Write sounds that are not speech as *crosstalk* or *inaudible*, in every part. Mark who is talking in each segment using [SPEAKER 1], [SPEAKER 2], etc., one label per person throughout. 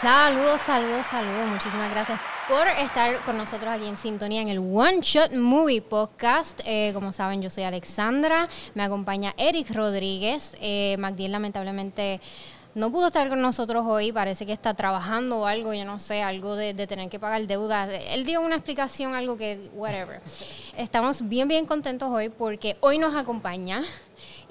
[SPEAKER 1] Saludos, saludos, saludos. Muchísimas gracias por estar con nosotros aquí en sintonía en el One Shot Movie Podcast. Eh, como saben, yo soy Alexandra, me acompaña Eric Rodríguez. Eh, Magdiel lamentablemente no pudo estar con nosotros hoy, parece que está trabajando o algo, yo no sé, algo de, de tener que pagar deudas. Él dio una explicación, algo que, whatever. Estamos bien, bien contentos hoy porque hoy nos acompaña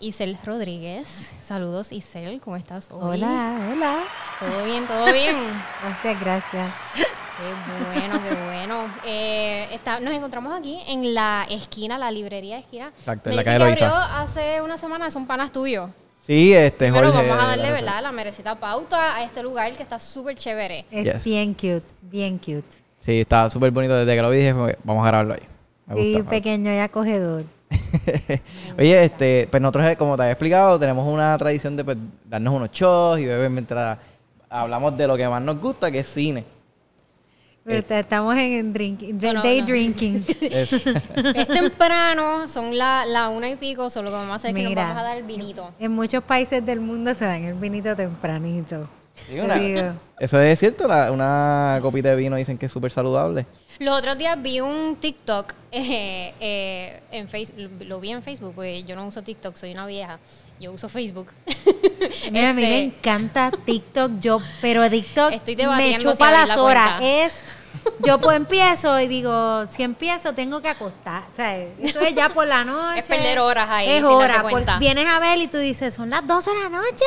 [SPEAKER 1] Isel Rodríguez. Saludos, Isel, ¿cómo estás hoy?
[SPEAKER 2] Hola, hola.
[SPEAKER 1] ¿Todo bien, todo bien? *laughs*
[SPEAKER 2] Gracias, gracias.
[SPEAKER 1] Qué bueno, qué bueno. Eh, está- nos encontramos aquí en la esquina, la librería esquina.
[SPEAKER 3] Exacto,
[SPEAKER 1] Me
[SPEAKER 3] en la calle
[SPEAKER 1] que
[SPEAKER 3] Loíza.
[SPEAKER 1] abrió hace una semana, son panas tuyos.
[SPEAKER 3] Sí, este
[SPEAKER 1] Pero
[SPEAKER 3] Jorge.
[SPEAKER 1] vamos a darle. ¿verdad? La merecida pauta a este lugar que está súper chévere.
[SPEAKER 2] Es
[SPEAKER 3] Yes.
[SPEAKER 2] bien cute, bien cute.
[SPEAKER 3] Sí, está súper bonito. Desde que lo vi dije, vamos a grabarlo ahí. Me
[SPEAKER 2] Sí,
[SPEAKER 3] gusta.
[SPEAKER 2] pequeño y acogedor. *laughs*
[SPEAKER 3] Oye, este, pues nosotros, eh, como te había explicado, tenemos una tradición de pues, darnos unos shows y beber mientras hablamos de lo que más nos gusta, que es cine.
[SPEAKER 2] Pero te- estamos en drinking,
[SPEAKER 1] No, no,
[SPEAKER 2] day
[SPEAKER 1] no.
[SPEAKER 2] drinking.
[SPEAKER 3] Es- *laughs*
[SPEAKER 1] Es temprano, son la, la una y pico, solo que vamos a hacer es que nos vamos a dar vinito.
[SPEAKER 2] en muchos países del mundo se dan el vinito tempranito.
[SPEAKER 3] Sí, una- eso es cierto, la- una copita de vino dicen que es súper saludable.
[SPEAKER 1] Los otros días vi un TikTok *laughs* eh, eh, en Facebook, lo vi en Facebook, porque yo no uso TikTok, soy una vieja, yo uso Facebook. *laughs*
[SPEAKER 2] Mira, a mí me
[SPEAKER 1] Este,
[SPEAKER 2] encanta *laughs* TikTok, yo, pero TikTok
[SPEAKER 1] Estoy
[SPEAKER 2] me
[SPEAKER 1] debatiendo si
[SPEAKER 2] chupa
[SPEAKER 1] abrir
[SPEAKER 2] las
[SPEAKER 1] la
[SPEAKER 2] horas.
[SPEAKER 1] cuenta.
[SPEAKER 2] Es, yo pues empiezo y digo, si empiezo tengo que acostar. O sea, eso es ya por la noche.
[SPEAKER 1] Es perder horas ahí,
[SPEAKER 2] Es
[SPEAKER 1] sin darte
[SPEAKER 2] hora.
[SPEAKER 1] cuenta.
[SPEAKER 2] porque vienes a ver y tú dices, son las 12 de la noche.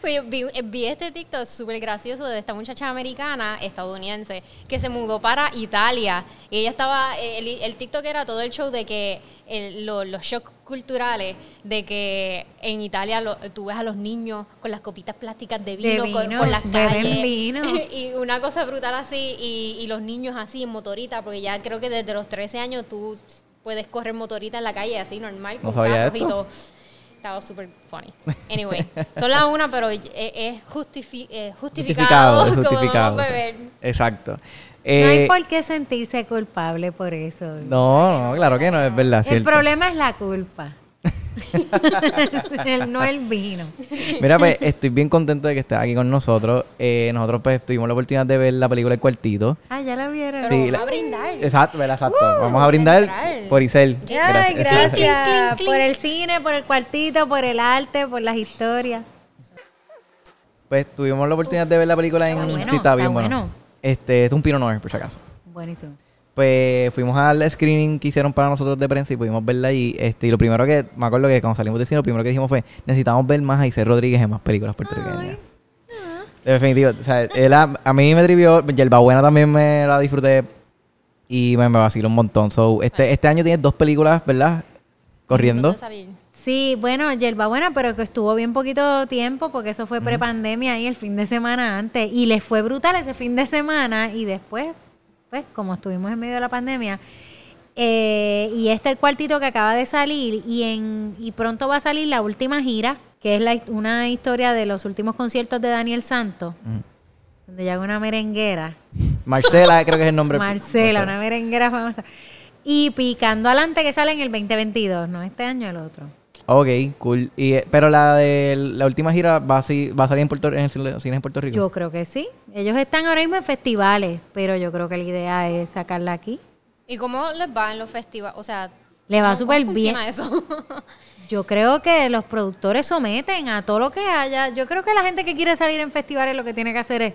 [SPEAKER 1] Pues yo vi, eh, vi este TikTok súper gracioso de esta muchacha americana, estadounidense, que se mudó para Italia. Y ella estaba, eh, el, el TikTok era todo el show de que el- lo- los shocks culturales, de que en Italia lo- tú ves a los niños con las copitas plásticas de vino,
[SPEAKER 2] De
[SPEAKER 1] con- las calles.
[SPEAKER 2] vino. *laughs*
[SPEAKER 1] y una cosa brutal así, y, y los niños así en motorita, porque ya creo que desde los 13 años tú puedes correr motorita en la calle así normal,
[SPEAKER 3] No
[SPEAKER 1] con
[SPEAKER 3] sabía
[SPEAKER 1] carros y
[SPEAKER 3] esto.
[SPEAKER 1] todo. Estaba súper funny. Anyway, *laughs* son las una, pero es, es justifi- eh, justificado,
[SPEAKER 3] Justificado, es *laughs*
[SPEAKER 1] como
[SPEAKER 3] justificado.
[SPEAKER 1] a beber.
[SPEAKER 3] Exacto.
[SPEAKER 2] no
[SPEAKER 3] Eh,
[SPEAKER 2] hay por qué sentirse culpable por eso.
[SPEAKER 3] no, no, claro que no, es verdad.
[SPEAKER 2] el
[SPEAKER 3] cierto.
[SPEAKER 2] problema es la culpa. *laughs* el, no el vino.
[SPEAKER 3] Mira, pues estoy bien contento de que estés aquí con nosotros. Eh, nosotros pues tuvimos la oportunidad de ver la película El Cuartito.
[SPEAKER 2] Ah, ya la vieron.
[SPEAKER 1] Pero
[SPEAKER 3] Sí,
[SPEAKER 1] vamos
[SPEAKER 3] la-
[SPEAKER 1] a brindar.
[SPEAKER 3] Exacto. Exacto. Vamos a brindar por Isel.
[SPEAKER 2] Ay, gracias.
[SPEAKER 1] clink, clink.
[SPEAKER 2] Por el cine, por el cuartito, por el arte, por las historias.
[SPEAKER 3] Pues tuvimos la oportunidad de ver la película en...
[SPEAKER 2] Está bueno,
[SPEAKER 3] sí, está bien
[SPEAKER 2] está
[SPEAKER 3] bueno.
[SPEAKER 2] bueno.
[SPEAKER 3] Este, es un Pinot Noir, por si acaso.
[SPEAKER 2] Buenísimo.
[SPEAKER 3] Pues fuimos al screening que hicieron para nosotros de prensa y pudimos verla allí. Este, y lo primero que, me acuerdo que cuando salimos de cine, lo primero que dijimos fue, necesitamos ver más a Isel Rodríguez en más películas puertorriqueñas. Definitivo. O sea, él a, a mí me trivió, Buena también me la disfruté y me, me vaciló un montón. So, este, este año tiene dos películas, ¿verdad? Corriendo.
[SPEAKER 2] Sí, bueno, Yerba Buena, pero que estuvo bien poquito tiempo porque eso fue prepandemia ahí el fin de semana antes. Y les fue brutal ese fin de semana y después, pues, como estuvimos en medio de la pandemia. eh, y este es el cuartito que acaba de salir y, en, y pronto va a salir la última gira, que es la, una historia de los últimos conciertos de Daniel Santos, donde llega una merenguera.
[SPEAKER 3] Marcela, creo que es el nombre.
[SPEAKER 2] Marcela, una merenguera famosa. Y Picando Adelante que sale en el 2022, no este año el otro.
[SPEAKER 3] Ok, cool. Y, eh, pero la de la última gira va a, si- va a salir en, Puerto, en el cine en Puerto Rico.
[SPEAKER 2] Yo creo que sí. Ellos están ahora mismo en festivales, pero yo creo que la idea es sacarla aquí.
[SPEAKER 1] ¿Y cómo les va en los festivales? O sea,
[SPEAKER 2] Le va
[SPEAKER 1] ¿cómo-
[SPEAKER 2] súper bien.
[SPEAKER 1] funciona eso? *laughs*
[SPEAKER 2] Yo creo que los productores someten a todo lo que haya. Yo creo que la gente que quiere salir en festivales lo que tiene que hacer es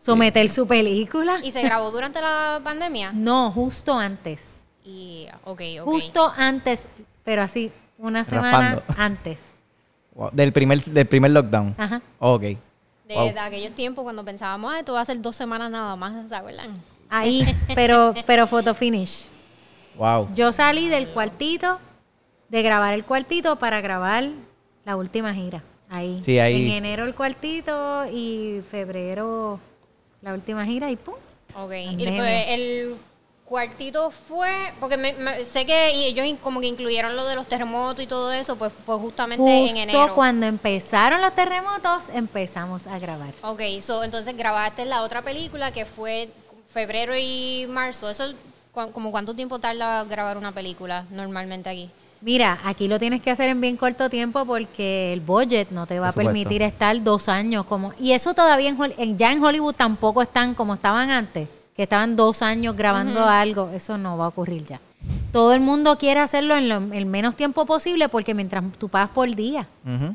[SPEAKER 2] someter su película.
[SPEAKER 1] ¿Y se grabó durante la pandemia?
[SPEAKER 2] No, justo antes.
[SPEAKER 1] Y, ok, ok.
[SPEAKER 2] Justo antes, pero así, una semana
[SPEAKER 3] Raspando.
[SPEAKER 2] antes.
[SPEAKER 3] Wow, Del primer, del primer lockdown.
[SPEAKER 2] Ajá.
[SPEAKER 3] Ok.
[SPEAKER 1] De,
[SPEAKER 3] Wow.
[SPEAKER 1] de aquellos tiempos cuando pensábamos, ah, esto va a ser dos semanas nada más, ¿se acuerdan?
[SPEAKER 2] Ahí, *laughs* pero, pero photo finish.
[SPEAKER 3] Wow.
[SPEAKER 2] Yo salí del cuartito, de grabar el cuartito para grabar la última gira. Ahí.
[SPEAKER 3] Sí, ahí.
[SPEAKER 2] En enero el cuartito y febrero la última gira y pum.
[SPEAKER 1] Ok. Y
[SPEAKER 2] Pandemia.
[SPEAKER 1] después el cuartito fue, porque me- me- sé que y ellos como que incluyeron lo de los terremotos y todo eso, pues fue justamente en
[SPEAKER 2] Justo
[SPEAKER 1] enero.
[SPEAKER 2] cuando empezaron los terremotos, empezamos a grabar.
[SPEAKER 1] Ok, so, entonces grabaste la otra película que fue febrero y marzo. Eso, cu- como cuánto tiempo tarda grabar una película normalmente aquí?
[SPEAKER 2] Mira, aquí lo tienes que hacer en bien corto tiempo porque el budget no te va a permitir estar dos años como y eso todavía en- ya en Hollywood tampoco están como estaban antes, que estaban dos años grabando algo, eso no va a ocurrir ya. Todo el mundo quiere hacerlo en lo- el menos tiempo posible porque mientras tú pagas por día,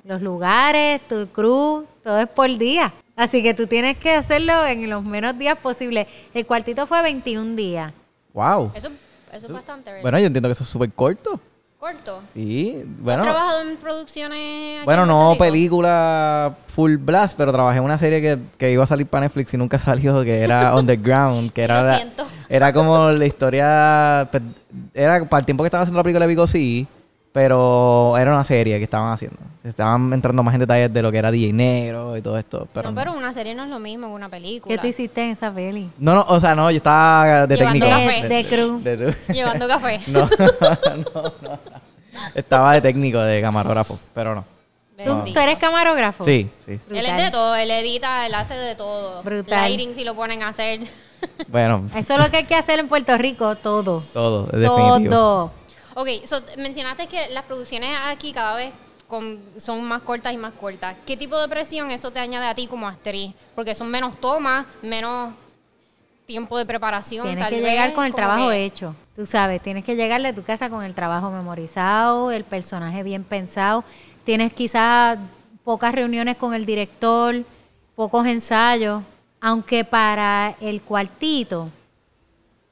[SPEAKER 2] los lugares, tu crew, todo es por día. Así que tú tienes que hacerlo en los menos días posible. El cuartito fue 21 días.
[SPEAKER 3] Wow.
[SPEAKER 1] Eso, eso es bastante, ¿verdad?
[SPEAKER 3] Bueno, yo entiendo que eso es súper corto.
[SPEAKER 1] Corto.
[SPEAKER 3] Sí,
[SPEAKER 1] ¿Has
[SPEAKER 3] bueno.
[SPEAKER 1] trabajado en producciones aquí
[SPEAKER 3] Bueno,
[SPEAKER 1] en
[SPEAKER 3] no película full blast, pero trabajé en una serie que, que iba a salir para Netflix y nunca *laughs* salió, que era *laughs* Underground, que era,
[SPEAKER 1] Lo siento.
[SPEAKER 3] era como la historia, pues, era para el tiempo que estaban haciendo la película de Vigo sí, pero era una serie que estaban haciendo. Estaban entrando más en detalles de lo que era DJ Negro y todo esto. Pero
[SPEAKER 1] no, pero una serie no es lo mismo que una película.
[SPEAKER 2] ¿Qué tú hiciste en esa peli?
[SPEAKER 3] no, no, o sea, no, yo estaba de
[SPEAKER 1] Llevando
[SPEAKER 3] técnico.
[SPEAKER 1] café.
[SPEAKER 2] De crew.
[SPEAKER 3] de- *laughs*
[SPEAKER 1] Llevando café. *laughs*
[SPEAKER 3] no, *laughs* no, no. Estaba de técnico, de camarógrafo, pero no.
[SPEAKER 2] ¿Tú, tú eres camarógrafo?
[SPEAKER 3] Sí, sí.
[SPEAKER 1] Él es de todo, él edita, él hace de todo.
[SPEAKER 2] Brutal.
[SPEAKER 1] Lighting si lo ponen a hacer.
[SPEAKER 3] Bueno,
[SPEAKER 2] Eso es lo que hay que hacer en Puerto Rico, todo.
[SPEAKER 3] todo, es definitivo.
[SPEAKER 2] Todo.
[SPEAKER 1] Ok, so, mencionaste que las producciones aquí cada vez con- son más cortas y más cortas. ¿Qué tipo de presión eso te añade a ti como actriz? Porque son menos tomas, menos tiempo de preparación.
[SPEAKER 2] Tienes
[SPEAKER 1] tal
[SPEAKER 2] que
[SPEAKER 1] vez,
[SPEAKER 2] llegar con el trabajo
[SPEAKER 1] que-
[SPEAKER 2] hecho. Tú sabes, tienes que llegarle a tu casa con el trabajo memorizado, el personaje bien pensado. Tienes quizás pocas reuniones con el director, pocos ensayos. Aunque para el cuartito,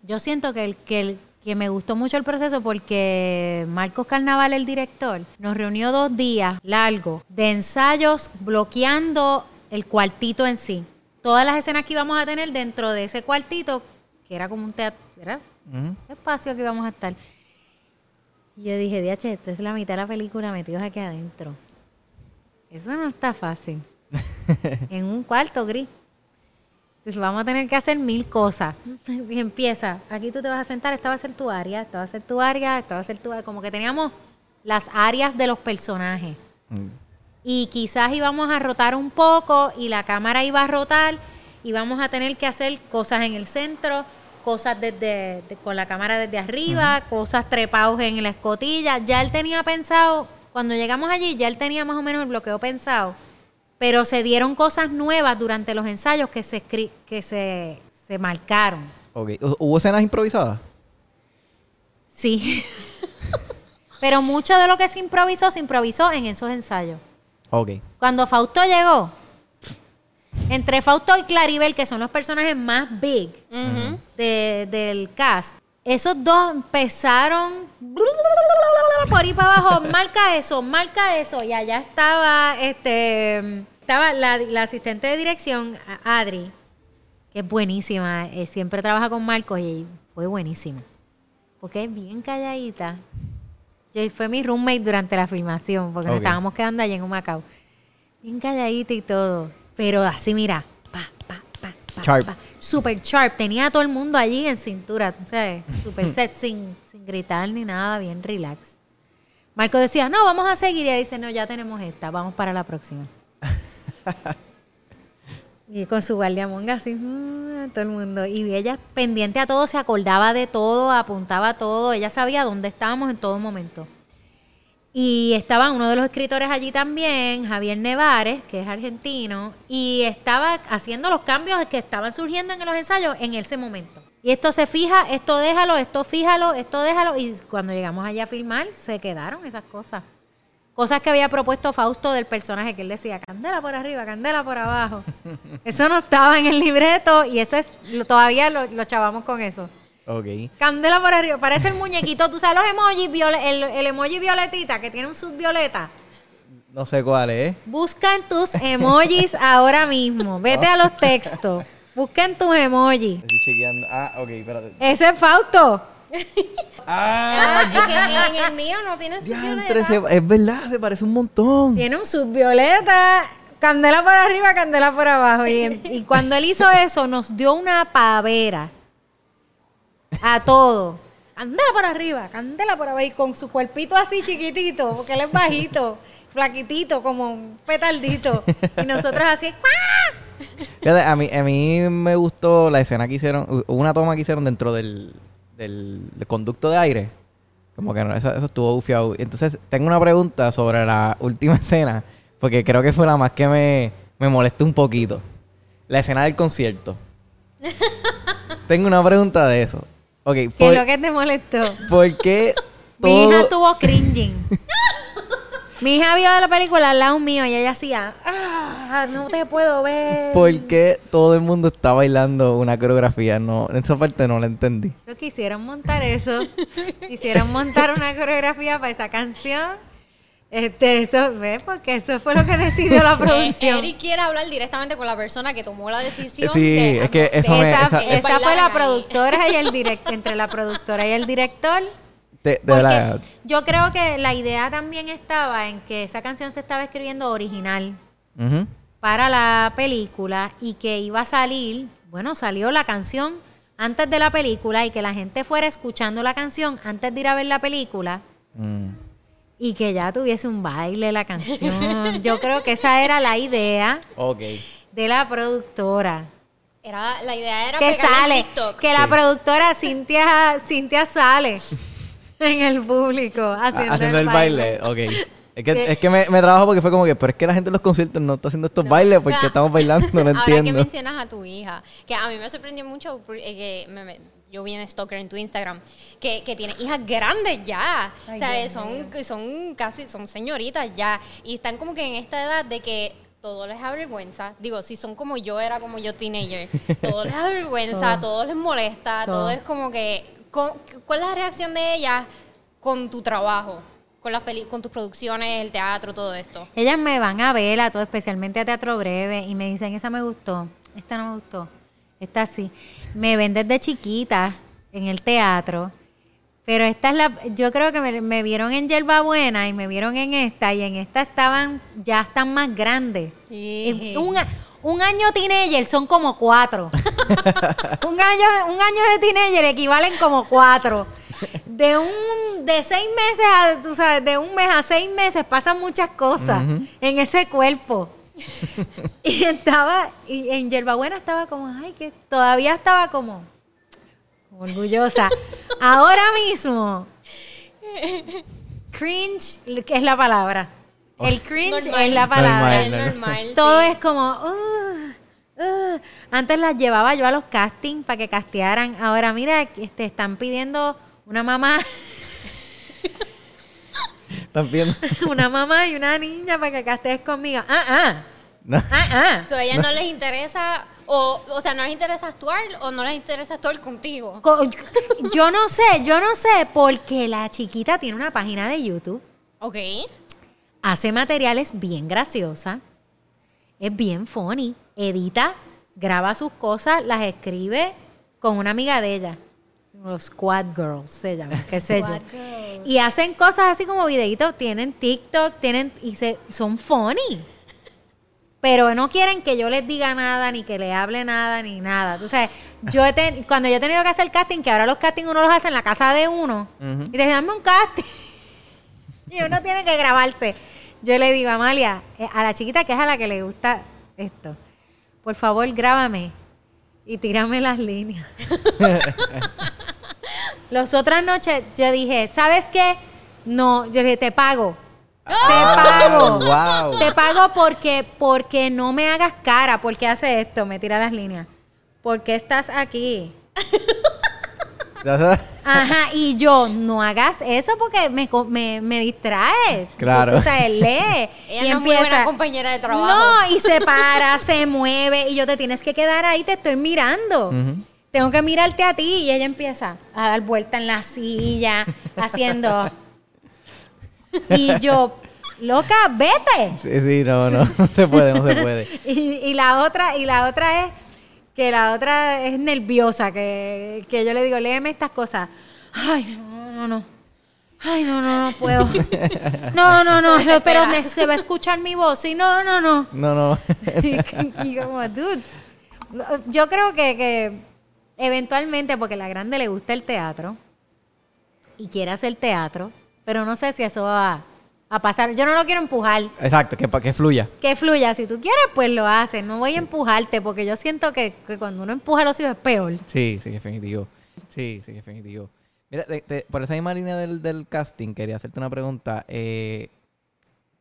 [SPEAKER 2] yo siento que, el, que, el- que me gustó mucho el proceso porque Marcos Carnaval, el director, nos reunió dos días largos de ensayos bloqueando el cuartito en sí. Todas las escenas que íbamos a tener dentro de ese cuartito, que era como un teatro, era
[SPEAKER 3] Ujú.
[SPEAKER 2] ese espacio que íbamos a estar. Y yo dije, DH, esto es la mitad de la película metidos aquí adentro. Eso no está fácil. *laughs* en un cuarto gris. Entonces vamos a tener que hacer mil cosas. *laughs* Y empieza, aquí tú te vas a sentar, esta va a ser tu área, esta va a ser tu área, esta va a ser tu área. Como que teníamos las áreas de los personajes.
[SPEAKER 3] Mm.
[SPEAKER 2] Y quizás íbamos a rotar un poco y la cámara iba a rotar y vamos a tener que hacer cosas en el centro, cosas desde de- con la cámara desde arriba, cosas trepados en la escotilla. Ya él tenía pensado, cuando llegamos allí, ya él tenía más o menos el bloqueo pensado, pero se dieron cosas nuevas durante los ensayos que se, escri- que se, se marcaron.
[SPEAKER 3] Ok. ¿Hu- ¿Hubo escenas improvisadas?
[SPEAKER 2] Sí. *laughs* pero mucho de lo que se improvisó, se improvisó en esos ensayos.
[SPEAKER 3] Ok.
[SPEAKER 2] Cuando Fausto llegó, entre Fausto y Claribel, que son los personajes más big de- del cast, esos dos empezaron por ahí para abajo, marca eso, marca eso, y allá estaba este estaba la, la asistente de dirección, Adri, que es buenísima, eh, siempre trabaja con Marcos y fue buenísima. Porque es bien calladita. Yo, fue mi roommate durante la filmación, porque nos estábamos quedando allá en Humacao. Bien calladita y todo. Pero así, mira, pa, pa, pa, pa,
[SPEAKER 3] Sharp.
[SPEAKER 2] pa. Super sharp. Tenía a todo el mundo allí en cintura, tú sabes, super *laughs* set, sin, sin gritar ni nada, bien relax. Marco decía, no, vamos a seguir. Y ella dice, no, ya tenemos esta, vamos para la próxima. *laughs* y con su guardiamonga así, mm, todo el mundo. Y ella pendiente a todo, se acordaba de todo, apuntaba todo. Ella sabía dónde estábamos en todo momento. Y estaba uno de los escritores allí también, Javier Nevares, que es argentino, y estaba haciendo los cambios que estaban surgiendo en los ensayos en ese momento. Y esto se fija, esto déjalo, esto fíjalo, esto déjalo. Y cuando llegamos allá a filmar, se quedaron esas cosas. Cosas que había propuesto Fausto del personaje, que él decía, candela por arriba, candela por abajo. *laughs* eso no estaba en el libreto y eso es, todavía lo, lo chavamos con eso.
[SPEAKER 3] Ok.
[SPEAKER 2] Candela por arriba, parece el muñequito. ¿Tú sabes los emojis? viole- el, el emoji violetita que tiene un subvioleta.
[SPEAKER 3] No sé cuál es.
[SPEAKER 2] Busca en tus emojis ahora mismo. Vete a los textos. Busca en tus emojis.
[SPEAKER 3] Estoy chequeando. Ah, ok, espérate.
[SPEAKER 2] Ese es Fausto.
[SPEAKER 3] Ah, *laughs*
[SPEAKER 1] Ah, es que en el mío no tiene su
[SPEAKER 3] diantre,
[SPEAKER 1] violeta.
[SPEAKER 3] se- es verdad, se parece un montón.
[SPEAKER 2] Tiene un subvioleta. Candela por arriba, candela por abajo. Y, y cuando él hizo eso, nos dio una pavera. A todo. Candela por arriba, candela por abajo. Y con su cuerpito así chiquitito, porque él es bajito, flaquitito, como un petaldito. Y nosotros así, ¡cuá!
[SPEAKER 3] Fíjate, a mí, a mí me gustó la escena que hicieron, una toma que hicieron dentro del, del, del conducto de aire. Como que no, eso, eso estuvo bufiado. Entonces, tengo una pregunta sobre la última *laughs* escena, porque creo que fue la más que me, me molestó un poquito. La escena del concierto. *laughs* tengo una pregunta de eso.
[SPEAKER 2] ¿Qué
[SPEAKER 3] ¿por,
[SPEAKER 2] es lo que te molestó?
[SPEAKER 3] ¿por qué
[SPEAKER 2] Mi hija estuvo cringing. *laughs* Mi hija vio la película al lado mío y ella hacía, ah, no te puedo ver.
[SPEAKER 3] ¿Por qué todo el mundo está bailando una coreografía? No, en esa parte no la entendí.
[SPEAKER 2] Eso quisieron montar eso. quisieron montar una coreografía para esa canción. Este, eso, ¿ves? Porque eso fue lo que decidió la *laughs*
[SPEAKER 1] Eh,
[SPEAKER 2] producción.
[SPEAKER 1] Eric quiere hablar directamente con la persona que tomó la decisión.
[SPEAKER 3] Sí,
[SPEAKER 1] de-
[SPEAKER 3] es que eso me-
[SPEAKER 2] esa,
[SPEAKER 3] esa-
[SPEAKER 2] esa
[SPEAKER 1] esa-
[SPEAKER 2] fue la
[SPEAKER 1] ahí.
[SPEAKER 2] productora y el director, entre la productora y el director.
[SPEAKER 3] De, de
[SPEAKER 2] yo creo que la idea también estaba en que esa canción se estaba escribiendo original para la película y que iba a salir, bueno, salió la canción antes de la película y que la gente fuera escuchando la canción antes de ir a ver la película
[SPEAKER 3] Mm.
[SPEAKER 2] y que ya tuviese un baile la canción. Yo creo que esa era la idea de la productora.
[SPEAKER 1] Era, la idea era
[SPEAKER 2] que
[SPEAKER 1] en
[SPEAKER 2] sale,
[SPEAKER 1] TikTok.
[SPEAKER 2] que la productora Cintia, Cintia sale *laughs* *laughs* en el público haciendo,
[SPEAKER 3] Haciendo el baile. Ok. Es que, es que me, me trabajo porque fue como que, pero es que la gente en los conciertos no está haciendo estos bailes porque estamos bailando, no lo *laughs*
[SPEAKER 1] Ahora que
[SPEAKER 3] entiendo.
[SPEAKER 1] mencionas a tu hija, que a mí me sorprendió mucho eh, que me- me- yo vi en Stalker en tu Instagram, que, que tiene hijas grandes ya.
[SPEAKER 2] Ay,
[SPEAKER 1] o sea,
[SPEAKER 2] Dios
[SPEAKER 1] son, son casi, son señoritas ya. Y están como que en esta edad de que todo les da vergüenza. Digo, si son como yo era como yo teenager, *laughs* todo les da vergüenza, todo, les molesta, todo.
[SPEAKER 2] Todo.
[SPEAKER 1] es como que... ¿Cuál es la reacción de ellas con tu trabajo? Con, las peli- con tus producciones, el teatro, todo esto.
[SPEAKER 2] Ellas me van a ver a todo, especialmente a Teatro Breve, y me dicen, esa me gustó, esta no me gustó, esta sí. Me ven desde chiquita en el teatro, pero esta es la, yo creo que me, me vieron en Yerba Buena y me vieron en esta, y en esta estaban, ya están más grandes. Un año teenager son como cuatro. *laughs* un, año, un año de teenager equivalen como cuatro. De un de seis meses a, tú sabes, de un mes a seis meses pasan muchas cosas en ese cuerpo. y estaba, y en Yerbabuena estaba como, ay, que todavía estaba como, como orgullosa. Ahora mismo, *laughs* cringe, que es la palabra. El cringe
[SPEAKER 1] Normal.
[SPEAKER 2] es la palabra.
[SPEAKER 3] Normal,
[SPEAKER 1] Es normal,
[SPEAKER 2] Todo
[SPEAKER 1] sí.
[SPEAKER 2] es como. "Ugh, ugh". Antes las llevaba yo a los castings para que castearan. Ahora, mira, este, están pidiendo una mamá,
[SPEAKER 3] ¿Están viendo? *laughs*
[SPEAKER 2] una mamá y una niña para que castees conmigo. Ah, ah,
[SPEAKER 3] No.
[SPEAKER 2] ah, ah.
[SPEAKER 1] So, a ellas no les interesa, o, o sea, no les interesa actuar o no les interesa actuar contigo.
[SPEAKER 2] Co- Yo no sé, yo no sé, porque la chiquita tiene una página de YouTube,
[SPEAKER 1] Ok.
[SPEAKER 2] Hace materiales bien graciosa, es bien funny, edita, graba sus cosas, las escribe con una amiga de ella. Los Squad Girls se llaman, qué sé yo.
[SPEAKER 1] Girls.
[SPEAKER 2] Y hacen cosas así como videitos, tienen TikTok, tienen y se, son funny. Pero no quieren que yo les diga nada, ni que le hable nada, ni nada. Tú sabes, yo he ten- cuando yo he tenido que hacer casting, que ahora los castings uno los hace en la casa de uno, y te dicen, dame un casting. Y uno tiene que grabarse. Yo le digo, Amalia, eh, a la chiquita que es a la que le gusta esto, por favor, grábame y tírame las líneas. *laughs* Las otras noches yo dije, ¿sabes qué? No, yo le dije, te pago. Te pago.
[SPEAKER 3] wow.
[SPEAKER 2] Te pago porque, porque no me hagas cara. porque hace esto? Me tira las líneas. porque estás aquí? *laughs* Ajá, y yo, no hagas eso porque me, co- me, me distrae.
[SPEAKER 3] Claro.
[SPEAKER 2] O sea, él lee. *laughs*
[SPEAKER 1] Ella
[SPEAKER 2] y
[SPEAKER 1] no es muy buena
[SPEAKER 2] empieza,
[SPEAKER 1] compañera de trabajo.
[SPEAKER 2] No, y se para, *laughs* se mueve, y yo te tienes que quedar ahí, te estoy mirando. Tengo que mirarte a ti. Y ella empieza a dar vuelta en la silla, haciendo. *laughs* Y yo, loca, vete.
[SPEAKER 3] Sí, sí, no, no, no se puede, no se puede.
[SPEAKER 2] Y, y la otra, y la otra es que la otra es nerviosa, que, que yo le digo, léeme estas cosas. Ay, no, no, no. Ay, no, no, no puedo. *laughs* No, no, no, no, pero me, se va a escuchar mi voz. Y no, no, no.
[SPEAKER 3] No, no. *laughs*
[SPEAKER 2] Y, y como, dudes. Yo creo que, que eventualmente, porque a la grande le gusta el teatro y quiere hacer teatro, pero no sé si eso va a pasar. Yo no lo quiero empujar.
[SPEAKER 3] Exacto, que que fluya.
[SPEAKER 2] Que fluya. Si tú quieres, pues lo haces. No voy a empujarte, porque yo siento que, que cuando uno empuja a los hijos es peor.
[SPEAKER 3] Sí, sí, definitivo. Sí, sí, definitivo. Mira, te- te- por esa misma línea del, del casting, quería hacerte una pregunta. Eh,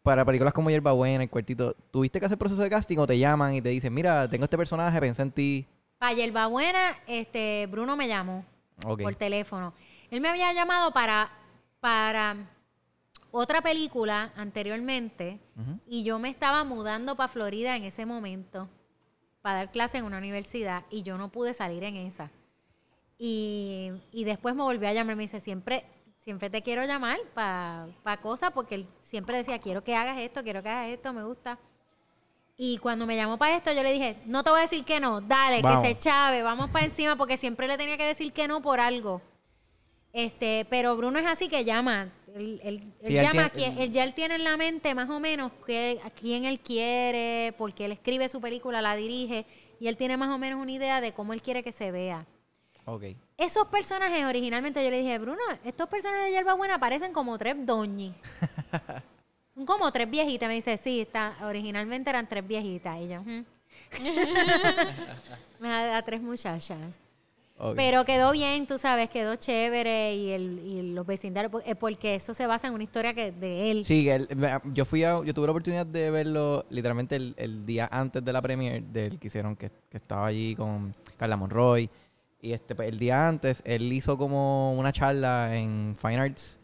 [SPEAKER 3] para películas como Yerbabuena, El Cuartito, ¿tuviste que hacer proceso de casting o te llaman y te dicen, mira, tengo este personaje, pensé en ti?
[SPEAKER 2] Para Yerba Buena, este, Bruno me llamó
[SPEAKER 3] Ok.
[SPEAKER 2] por teléfono. Él me había llamado para, para otra película anteriormente y yo me estaba mudando para Florida en ese momento para dar clase en una universidad y yo no pude salir en esa. Y, y después me volvió a llamar me dice, siempre, siempre te quiero llamar para cosas porque él siempre decía, quiero que hagas esto, quiero que hagas esto, me gusta. Y cuando me llamó para esto, yo le dije, no te voy a decir que no, dale, que se chave, vamos para encima, porque siempre le tenía que decir que no por algo. Este, pero Bruno es así que llama. Él, él- él
[SPEAKER 3] Sí,
[SPEAKER 2] llama a quien- él ya él tiene en la mente más o menos que, a quién él quiere, porque él escribe su película, la dirige, y él tiene más o menos una idea de cómo él quiere que se vea.
[SPEAKER 3] Ok.
[SPEAKER 2] Esos personajes originalmente yo le dije, Bruno, estos personajes de Yerba Buena parecen como tres doñi. *laughs* Son como tres viejitas. Me dice, sí, está, originalmente eran tres viejitas. Y yo. *laughs* Me da a tres muchachas. Pero quedó bien, tú sabes, quedó chévere y, el, y los vecindarios, eh, porque eso se basa en una historia que de él.
[SPEAKER 3] Sí, él- yo fui a, yo tuve la oportunidad de verlo literalmente el, el día antes de la premiere del que hicieron que, que estaba allí con Carla Monroy y este pues, el día antes él hizo como una charla en Fine Arts,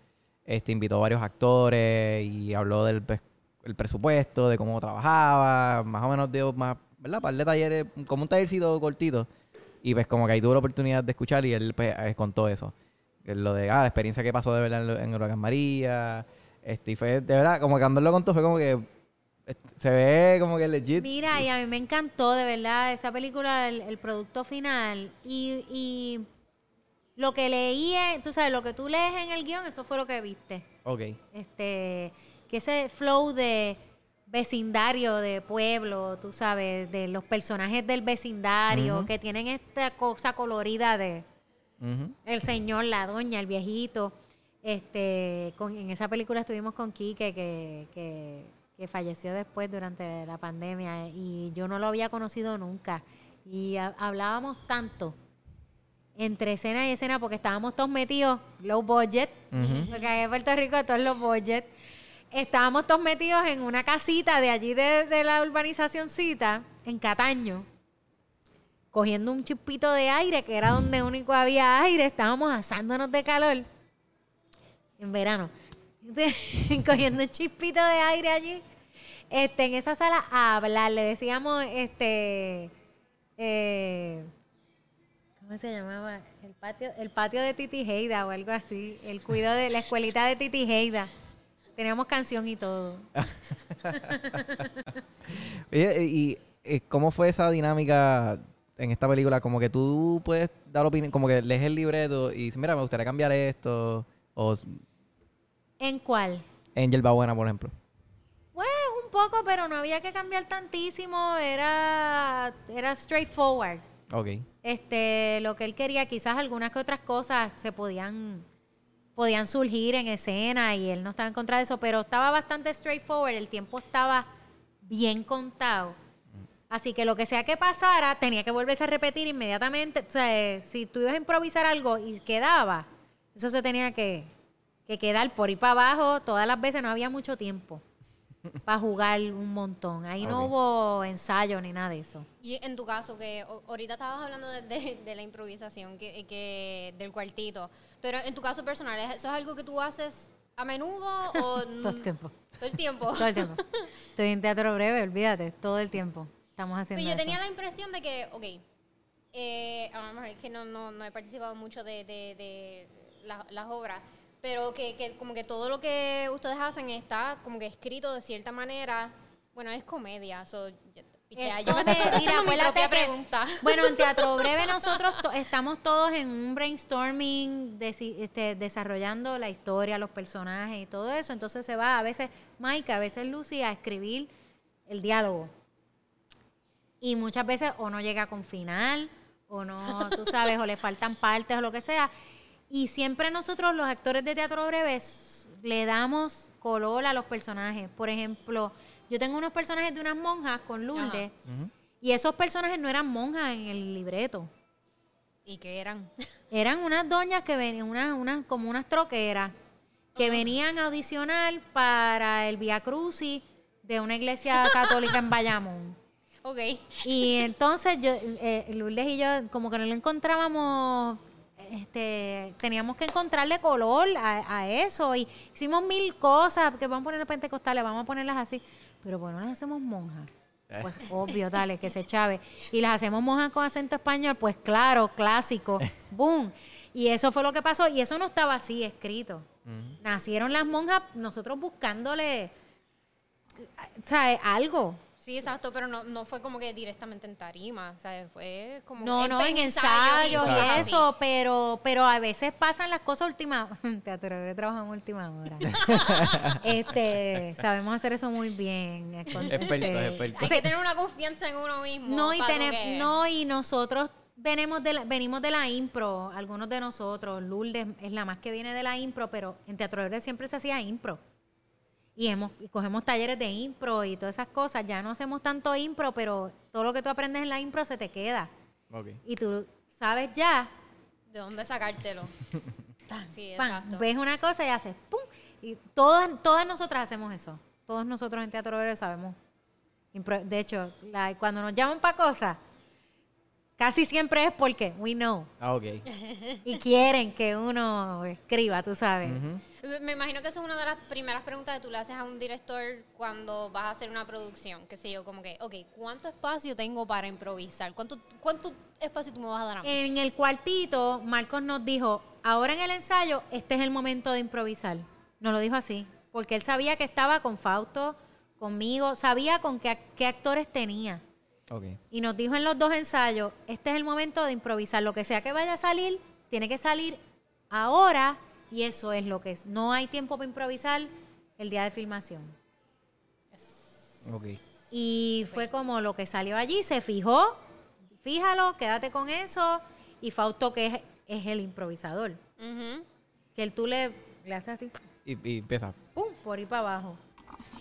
[SPEAKER 3] este invitó a varios actores y habló del pues, el presupuesto, de cómo trabajaba, más o menos dio más, ¿verdad? Par de talleres, como un tallercito cortito y pues como que ahí tuve la oportunidad de escuchar y él pues eh, contó eso. Que Lo de ah, la experiencia que pasó de verdad en, Huracán María. Este, y fue, de verdad, como que cuando él lo contó, fue como que se ve como que legit.
[SPEAKER 2] Mira, y a mí me encantó de verdad esa película, el, el producto final. Y, y lo que leí, es- tú sabes, lo que tú lees en el guion, eso fue lo que viste.
[SPEAKER 3] Ok.
[SPEAKER 2] Este, que ese flow de vecindario, de pueblo, tú sabes, de los personajes del vecindario, que tienen esta cosa colorida de el señor, la doña, el viejito. Este, con, en esa película estuvimos con Quique, que, que, que falleció después durante la pandemia, y yo no lo había conocido nunca. Y ha- hablábamos tanto entre escena y escena porque estábamos todos metidos, low budget,
[SPEAKER 3] Ujú.
[SPEAKER 2] porque aquí en Puerto Rico todo es low budget. Estábamos todos metidos en una casita de allí de, de la urbanizacióncita, en Cataño, cogiendo un chupito de aire, que era donde único había aire, estábamos asándonos de calor en verano, *laughs* cogiendo un chispito de aire allí, este, en esa sala a hablar, le decíamos, este, eh, ¿cómo se llamaba? El patio, el patio de Titi Heida o algo así, el cuidado de la escuelita de Titi Heida. Teníamos canción y todo. *laughs*
[SPEAKER 3] Oye, y, y ¿cómo fue esa dinámica en esta película? Como que tú puedes dar opinión, como que lees el libreto y dices, mira, me gustaría cambiar esto. O
[SPEAKER 2] ¿En cuál?
[SPEAKER 3] en Buena, por ejemplo.
[SPEAKER 2] Pues un poco, pero no había que cambiar tantísimo, era, era straightforward.
[SPEAKER 3] Ok.
[SPEAKER 2] Este, lo que él quería, quizás algunas que otras cosas se podían, podían surgir en escena y él no estaba en contra de eso, pero estaba bastante straightforward, el tiempo estaba bien contado. Así que lo que sea que pasara, tenía que volverse a repetir inmediatamente. O sea, eh, si tú ibas a improvisar algo y quedaba, eso se tenía que, que quedar por ir para abajo. Todas las veces no había mucho tiempo para jugar un montón. Ahí no
[SPEAKER 3] Ok.
[SPEAKER 2] hubo ensayo ni nada de eso.
[SPEAKER 1] Y en tu caso, que ahorita estabas hablando de, de- de la improvisación, que, que del cuartito, pero en tu caso personal, ¿eso es algo que tú haces a menudo o *laughs*
[SPEAKER 2] Todo el tiempo.
[SPEAKER 1] Todo el tiempo.
[SPEAKER 2] Todo el tiempo. Estoy en teatro breve, olvídate, todo el tiempo. Estamos haciendo
[SPEAKER 1] Pero yo
[SPEAKER 2] eso.
[SPEAKER 1] tenía la impresión de que, ok, eh, a lo mejor es que no, no, no he participado mucho de, de- de la- las obras, pero que, que como que todo lo que ustedes hacen está como que escrito de cierta manera. Bueno, es comedia, so, yo, pichea, yo me estoy.
[SPEAKER 2] Mira,
[SPEAKER 1] mi
[SPEAKER 2] acuérdate
[SPEAKER 1] propia
[SPEAKER 2] que-
[SPEAKER 1] pregunta.
[SPEAKER 2] Bueno, en Teatro *laughs* Breve nosotros to- estamos todos en un brainstorming, desi- este, desarrollando la historia, los personajes y todo eso. Entonces se va a veces Mike, a veces Lucy a escribir el diálogo. Y muchas veces o no llega con final, o no, tú sabes, o le faltan partes o lo que sea. Y siempre nosotros, los actores de teatro breve, le damos color a los personajes. Por ejemplo, yo tengo unos personajes de unas monjas con Lourdes, y esos personajes no eran monjas en el libreto.
[SPEAKER 1] ¿Y qué eran? *laughs*
[SPEAKER 2] Eran unas doñas que venían, unas, unas, como unas troqueras, que venían a audicionar para el Via Crucis de una iglesia católica en Bayamón. *laughs*
[SPEAKER 1] ok.
[SPEAKER 2] Y entonces yo, eh, Lourdes y yo, como que no le encontrábamos, este, teníamos que encontrarle color a, a eso. Y hicimos mil cosas, que vamos a ponerlas pentecostales, vamos a ponerlas así. Pero bueno, las hacemos monjas. Pues obvio, dale, que se chave. Y las hacemos monjas con acento español, pues claro, clásico. Boom. Y eso fue lo que pasó. Y eso no estaba así escrito. Nacieron las monjas, nosotros buscándole, ¿sabes? Algo.
[SPEAKER 1] Sí, exacto, pero no, no fue como que directamente en tarima, o sea, fue como
[SPEAKER 2] No, no, en
[SPEAKER 1] ensayos
[SPEAKER 2] y eso, pero, pero a veces pasan las cosas últimas. *laughs* Teatro Libre trabaja en última hora. *laughs* este, sabemos hacer eso muy bien.
[SPEAKER 3] Expertos,
[SPEAKER 2] este,
[SPEAKER 3] expertos.
[SPEAKER 1] Hay que tener una confianza en uno mismo.
[SPEAKER 2] No, y
[SPEAKER 1] que-
[SPEAKER 2] no, y nosotros venimos de la, venimos de la impro, algunos de nosotros, Lourdes es la más que viene de la impro, pero en Teatro Libre siempre se hacía impro. Y hemos y cogemos talleres de impro y todas esas cosas. Ya no hacemos tanto impro, pero todo lo que tú aprendes en la impro se te queda. Y tú sabes ya,
[SPEAKER 1] ¿De dónde sacártelo? *laughs* sí,
[SPEAKER 2] pan,
[SPEAKER 1] exacto.
[SPEAKER 2] ves una cosa y haces pum. Y todas, todas nosotras hacemos eso. Todos nosotros en Teatro Libre sabemos. De hecho, la- cuando nos llaman para cosas, casi siempre es porque we know.
[SPEAKER 3] Ah, ok.
[SPEAKER 2] Y quieren que uno escriba, tú sabes.
[SPEAKER 3] Ujú.
[SPEAKER 1] Me imagino que eso es una de las primeras preguntas que tú le haces a un director cuando vas a hacer una producción. Que sé yo, como que, ok, ¿cuánto espacio tengo para improvisar? ¿Cuánto, cuánto espacio tú me vas a dar a mí?
[SPEAKER 2] En el cuartito, Marcos nos dijo, ahora en el ensayo, este es el momento de improvisar. Nos lo dijo así, porque él sabía que estaba con Fausto, conmigo, sabía con qué, ac- qué actores tenía. Y nos dijo en los dos ensayos, este es el momento de improvisar. Lo que sea que vaya a salir, tiene que salir ahora y eso es lo que es. No hay tiempo para improvisar el día de filmación.
[SPEAKER 3] Ok.
[SPEAKER 2] Y fue como lo que salió allí, se fijó, fíjalo, quédate con eso. Y Fausto, que es, es el improvisador, que él tú le, le haces así,
[SPEAKER 3] Y, y empieza.
[SPEAKER 2] pum, por ahí para abajo.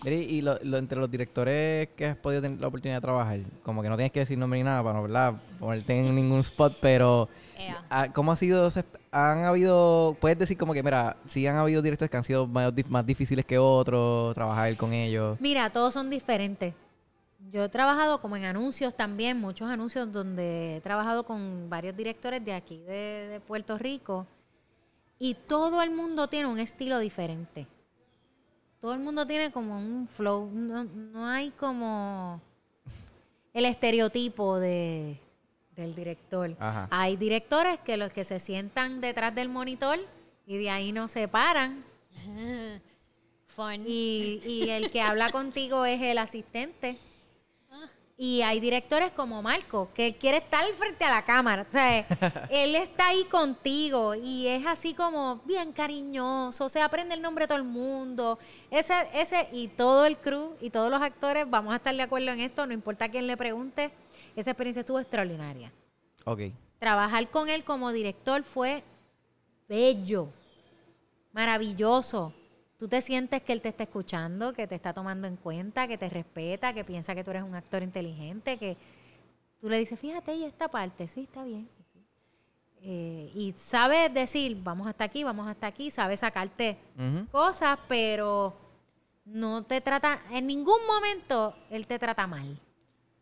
[SPEAKER 3] Y lo, lo- entre los directores que has podido tener la oportunidad de trabajar, como que no tienes que decir nombre ni nada para no ¿verdad? ponerte en ningún spot, pero ah, ¿cómo ha sido? ¿Han habido, puedes decir como que, mira, sí han habido directores que han sido más, dif- más difíciles que otros, trabajar con ellos?
[SPEAKER 2] Mira, todos son diferentes. Yo he trabajado como en anuncios también, muchos anuncios donde he trabajado con varios directores de aquí, de, de Puerto Rico, y todo el mundo tiene un estilo diferente. Todo el mundo tiene como un flow, no, no hay como el estereotipo de, del director.
[SPEAKER 3] Ajá.
[SPEAKER 2] Hay directores que los que se sientan detrás del monitor y de ahí no se paran *laughs*
[SPEAKER 1] Fun.
[SPEAKER 2] y, y el que habla *laughs* contigo es el asistente. Y hay directores como Marco, que él quiere estar frente a la cámara. O sea, *laughs* él está ahí contigo y es así como bien cariñoso. Se aprende el nombre de todo el mundo. Ese, ese, y todo el crew y todos los actores vamos a estar de acuerdo en esto, no importa quién le pregunte. Esa experiencia estuvo extraordinaria.
[SPEAKER 3] Ok.
[SPEAKER 2] Trabajar con él como director fue bello, maravilloso. Tú te sientes que él te está escuchando, que te está tomando en cuenta, que te respeta, que piensa que tú eres un actor inteligente, que tú le dices, fíjate, y esta parte, sí, está bien. sí". Eh, y sabe decir, vamos hasta aquí, vamos hasta aquí, sabe sacarte cosas, pero no te trata, en ningún momento él te trata mal.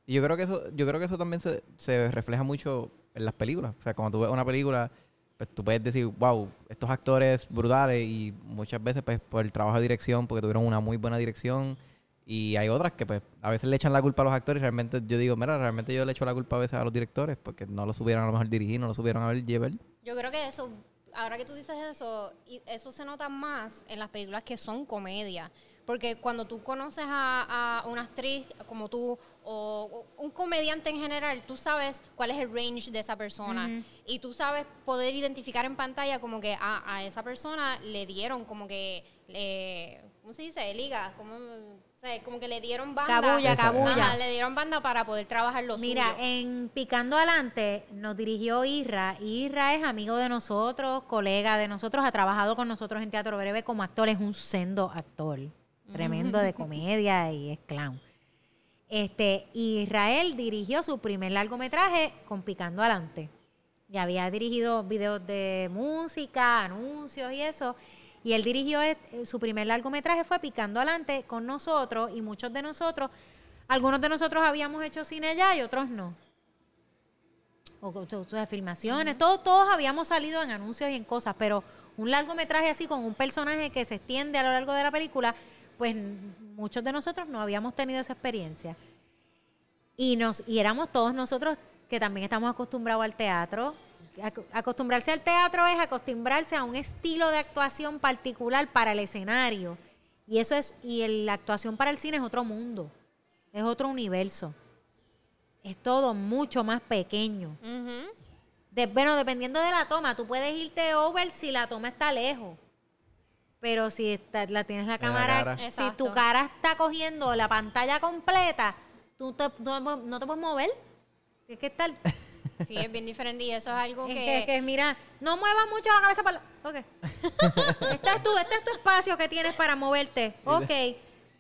[SPEAKER 3] Y yo creo que eso, yo creo que eso también se, se refleja mucho en las películas. O sea, cuando tú ves una película, pues tú puedes decir, wow, estos actores brutales y muchas veces pues por el trabajo de dirección, porque tuvieron una muy buena dirección. Y hay otras que pues a veces le echan la culpa a los actores y realmente yo digo, mira, realmente yo le echo la culpa a veces a los directores porque no lo supieron a lo mejor dirigir, no lo supieron a ver llevar.
[SPEAKER 1] Yo creo que eso, ahora que tú dices eso, eso se nota más en las películas que son comedia. Porque cuando tú conoces a, a una actriz como tú o, un comediante en general, tú sabes cuál es el range de esa persona. Y tú sabes poder identificar en pantalla como que a, a esa persona le dieron como que, le, ¿cómo se dice? Liga, como, o sea, como que le dieron banda.
[SPEAKER 2] Cabulla, cabulla.
[SPEAKER 1] Ajá, le dieron banda para poder trabajar los
[SPEAKER 2] Mira, en Picando Adelante nos dirigió Isra. y Isra es amigo de nosotros, colega de nosotros, ha trabajado con nosotros en Teatro Breve como actor, es un sendo actor, tremendo de comedia y es clown. Este, Israel dirigió su primer largometraje con Picando Adelante. y había dirigido videos de música, anuncios y eso. Y él dirigió, eh, su primer largometraje fue Picando Adelante con nosotros y muchos de nosotros, algunos de nosotros habíamos hecho cine ya y otros no. O, o- o sea, filmaciones, todos, todos habíamos salido en anuncios y en cosas, pero un largometraje así con un personaje que se extiende a lo largo de la película, pues muchos de nosotros no habíamos tenido esa experiencia. Y, nos, y éramos todos nosotros que también estamos acostumbrados al teatro. Ac- Acostumbrarse al teatro es acostumbrarse a un estilo de actuación particular para el escenario. Y eso es, y el- la actuación para el cine es otro mundo, es otro universo. Es todo mucho más pequeño. De- bueno, dependiendo de la toma, tú puedes irte over si la toma está lejos. Pero si está- la tienes la
[SPEAKER 3] la
[SPEAKER 2] cámara,
[SPEAKER 3] cara.
[SPEAKER 2] si
[SPEAKER 1] Exacto.
[SPEAKER 2] tu cara está cogiendo la pantalla completa, tú te- no, no te puedes mover. Tienes que estar. *laughs*
[SPEAKER 1] Sí, es bien diferente y eso es algo
[SPEAKER 2] Es
[SPEAKER 1] que...
[SPEAKER 2] que, que mira, no muevas mucho la cabeza para. lo- Ok. *laughs* este, es tu, este es tu espacio que tienes para moverte. Ok.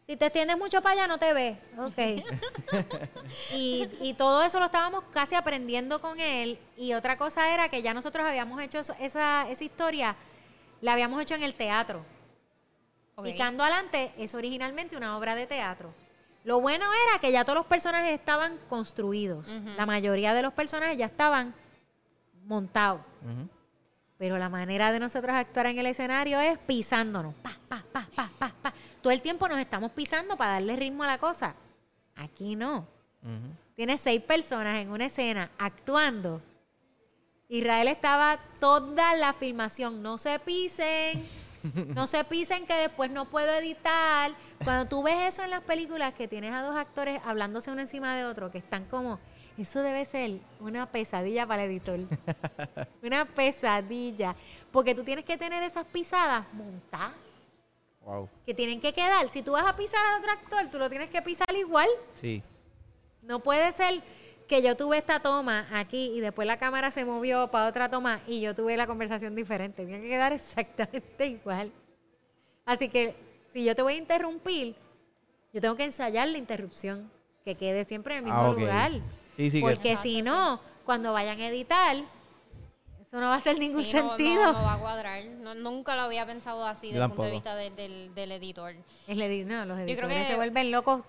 [SPEAKER 2] Si te extiendes mucho para allá, no te ves. Ok. *laughs* y, y todo eso lo estábamos casi aprendiendo con él. Y otra cosa era que ya nosotros habíamos hecho esa, esa historia, la habíamos hecho en el teatro.
[SPEAKER 1] Ok.
[SPEAKER 2] Picando adelante es originalmente una obra de teatro. Lo bueno era que ya todos los personajes estaban construidos. La mayoría de los personajes ya estaban montados. Pero la manera de nosotros actuar en el escenario es pisándonos. Pa, pa, pa, pa, pa, pa. Todo el tiempo nos estamos pisando para darle ritmo a la cosa. Aquí no. Tienes seis personas en una escena actuando. Israel estaba toda la filmación. No se pisen. No se pisen que después no puedo editar. Cuando tú ves eso en las películas que tienes a dos actores hablándose uno encima de otro, que están como, eso debe ser una pesadilla para el editor. *laughs* una pesadilla. Porque tú tienes que tener esas pisadas montadas
[SPEAKER 3] Wow.
[SPEAKER 2] que tienen que quedar. Si tú vas a pisar al otro actor, tú lo tienes que pisar igual.
[SPEAKER 3] Sí.
[SPEAKER 2] No puede ser que yo tuve esta toma aquí y después la cámara se movió para otra toma y yo tuve la conversación diferente. Tiene que quedar *laughs* exactamente igual. Así que si yo te voy a interrumpir, yo tengo que ensayar la interrupción, que quede siempre en el mismo
[SPEAKER 3] Ah,
[SPEAKER 2] lugar.
[SPEAKER 3] Sí, sí, que-
[SPEAKER 2] Porque si no, cuando vayan a editar, eso no va a hacer ningún
[SPEAKER 1] Sí, no-
[SPEAKER 2] sentido.
[SPEAKER 1] No, no va a cuadrar. No- nunca lo había pensado así desde el punto de vista de- del, del editor.
[SPEAKER 2] Es le di- no, los
[SPEAKER 1] Yo creo
[SPEAKER 2] editores
[SPEAKER 1] que-
[SPEAKER 2] se vuelven locos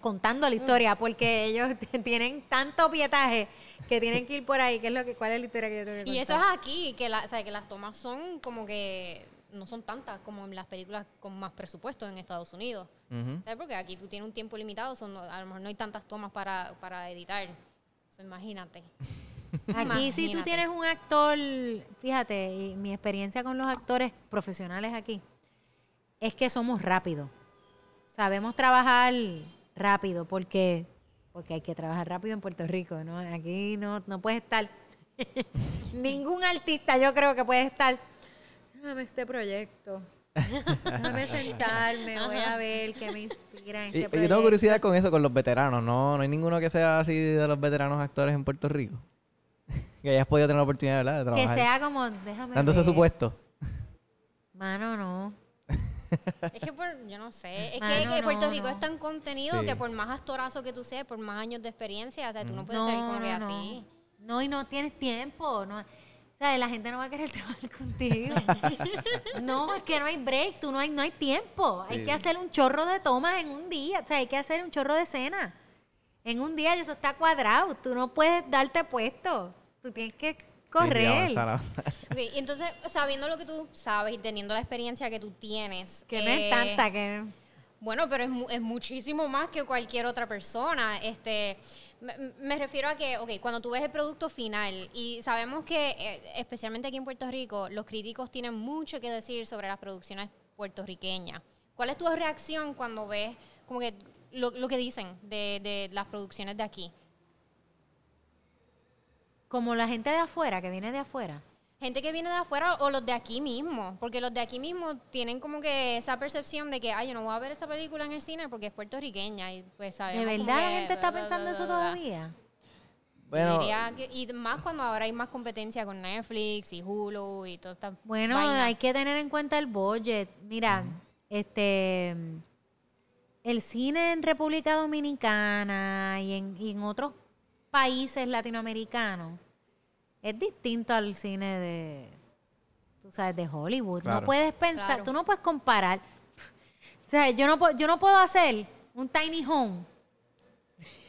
[SPEAKER 2] contando la historia porque ellos *laughs* tienen tanto pietaje que tienen que ir por ahí. ¿Qué es lo que, ¿Cuál es la historia que yo tengo que
[SPEAKER 1] Y eso es aquí, que, la, o sea, que las tomas son como que no son tantas como en las películas con más presupuesto en Estados Unidos. ¿Sabes? Porque aquí tú tienes un tiempo limitado, son, no- a lo mejor no hay tantas tomas para, para editar. So, imagínate.
[SPEAKER 2] Aquí si tú tienes un actor, fíjate, y mi experiencia con los actores profesionales aquí es que somos rápidos. Sabemos trabajar rápido porque porque hay que trabajar rápido en Puerto Rico, ¿no? Aquí no, no puedes estar *laughs* ningún artista yo creo que puede estar déjame este proyecto. Déjame *laughs* sentarme, voy a ver qué me inspira este
[SPEAKER 3] y yo tengo curiosidad con eso, con los veteranos. No, no hay ninguno que sea así de los veteranos actores en Puerto Rico. Que hayas podido tener la oportunidad, ¿verdad? De
[SPEAKER 2] Que
[SPEAKER 3] trabajar.
[SPEAKER 2] sea como, déjame
[SPEAKER 3] Dándose
[SPEAKER 2] ver.
[SPEAKER 3] su puesto.
[SPEAKER 2] Mano, no. *laughs*
[SPEAKER 1] Es que por, yo no sé, es que,
[SPEAKER 2] no,
[SPEAKER 1] que Puerto
[SPEAKER 2] no,
[SPEAKER 1] Rico
[SPEAKER 2] no.
[SPEAKER 1] es tan contenido
[SPEAKER 3] Sí.
[SPEAKER 1] que por más actorazo que tú seas, por más años de experiencia, o sea, tú no puedes
[SPEAKER 2] no,
[SPEAKER 1] ser como que
[SPEAKER 2] no,
[SPEAKER 1] así.
[SPEAKER 2] No, y no tienes tiempo. No. O sea, la gente no va a querer *laughs* trabajar contigo. *laughs* no, es que no hay break, tú no hay, no hay tiempo. Hay que hacer un chorro de tomas en un día. O sea, hay que hacer un chorro de escena. En un día y eso está cuadrado. Tú no puedes darte puesto. Tú tienes que correr.
[SPEAKER 3] Sí, *laughs*
[SPEAKER 1] y entonces, sabiendo lo que tú sabes y teniendo la experiencia que tú tienes.
[SPEAKER 2] que no es
[SPEAKER 1] eh,
[SPEAKER 2] tanta que...
[SPEAKER 1] Bueno, pero es, mu- es muchísimo más que cualquier otra persona. Este, me, me refiero a que, ok, cuando tú ves el producto final y sabemos que, eh, especialmente aquí en Puerto Rico, los críticos tienen mucho que decir sobre las producciones puertorriqueñas. ¿Cuál es tu reacción cuando ves como que lo, lo que dicen de, de las producciones de aquí?
[SPEAKER 2] Como la gente de afuera, que viene de afuera.
[SPEAKER 1] Gente que viene de afuera o los de aquí mismo, porque los de aquí mismo tienen como que esa percepción de que, ay, yo no voy a ver esa película en el cine porque es puertorriqueña y pues sabemos
[SPEAKER 2] ¿De verdad la
[SPEAKER 1] que
[SPEAKER 2] gente está
[SPEAKER 1] bla,
[SPEAKER 2] pensando
[SPEAKER 1] bla,
[SPEAKER 2] eso
[SPEAKER 1] bla, bla.
[SPEAKER 2] todavía?
[SPEAKER 3] Bueno,
[SPEAKER 1] Diría que- y más cuando ahora hay más competencia con Netflix y Hulu y toda esta
[SPEAKER 2] Bueno,
[SPEAKER 1] vaina.
[SPEAKER 2] hay que tener en cuenta el budget. Mira, este el cine en República Dominicana y en, y en otros países latinoamericanos es distinto al cine de, tú sabes, de Hollywood.
[SPEAKER 3] Claro.
[SPEAKER 2] No puedes pensar,
[SPEAKER 1] Claro.
[SPEAKER 2] tú no puedes comparar. O sea, yo no, puedo- yo no puedo hacer un tiny home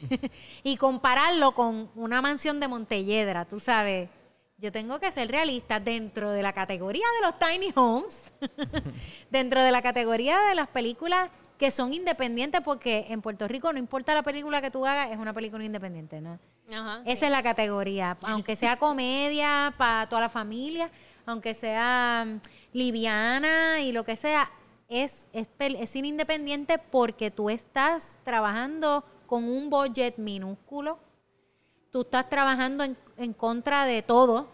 [SPEAKER 2] *laughs* y compararlo con una mansión de Montelledra, tú sabes. Yo tengo que ser realista dentro de la categoría de los tiny homes, *laughs* dentro de la categoría de las películas que son independientes, porque en Puerto Rico no importa la película que tú hagas, es una película independiente, ¿no?
[SPEAKER 1] Ajá.
[SPEAKER 2] Esa es la categoría, aunque sea *laughs* comedia para toda la familia, aunque sea mm, liviana y lo que sea, es, es cine independiente porque tú estás trabajando con un budget minúsculo, tú estás trabajando en, en contra de todo,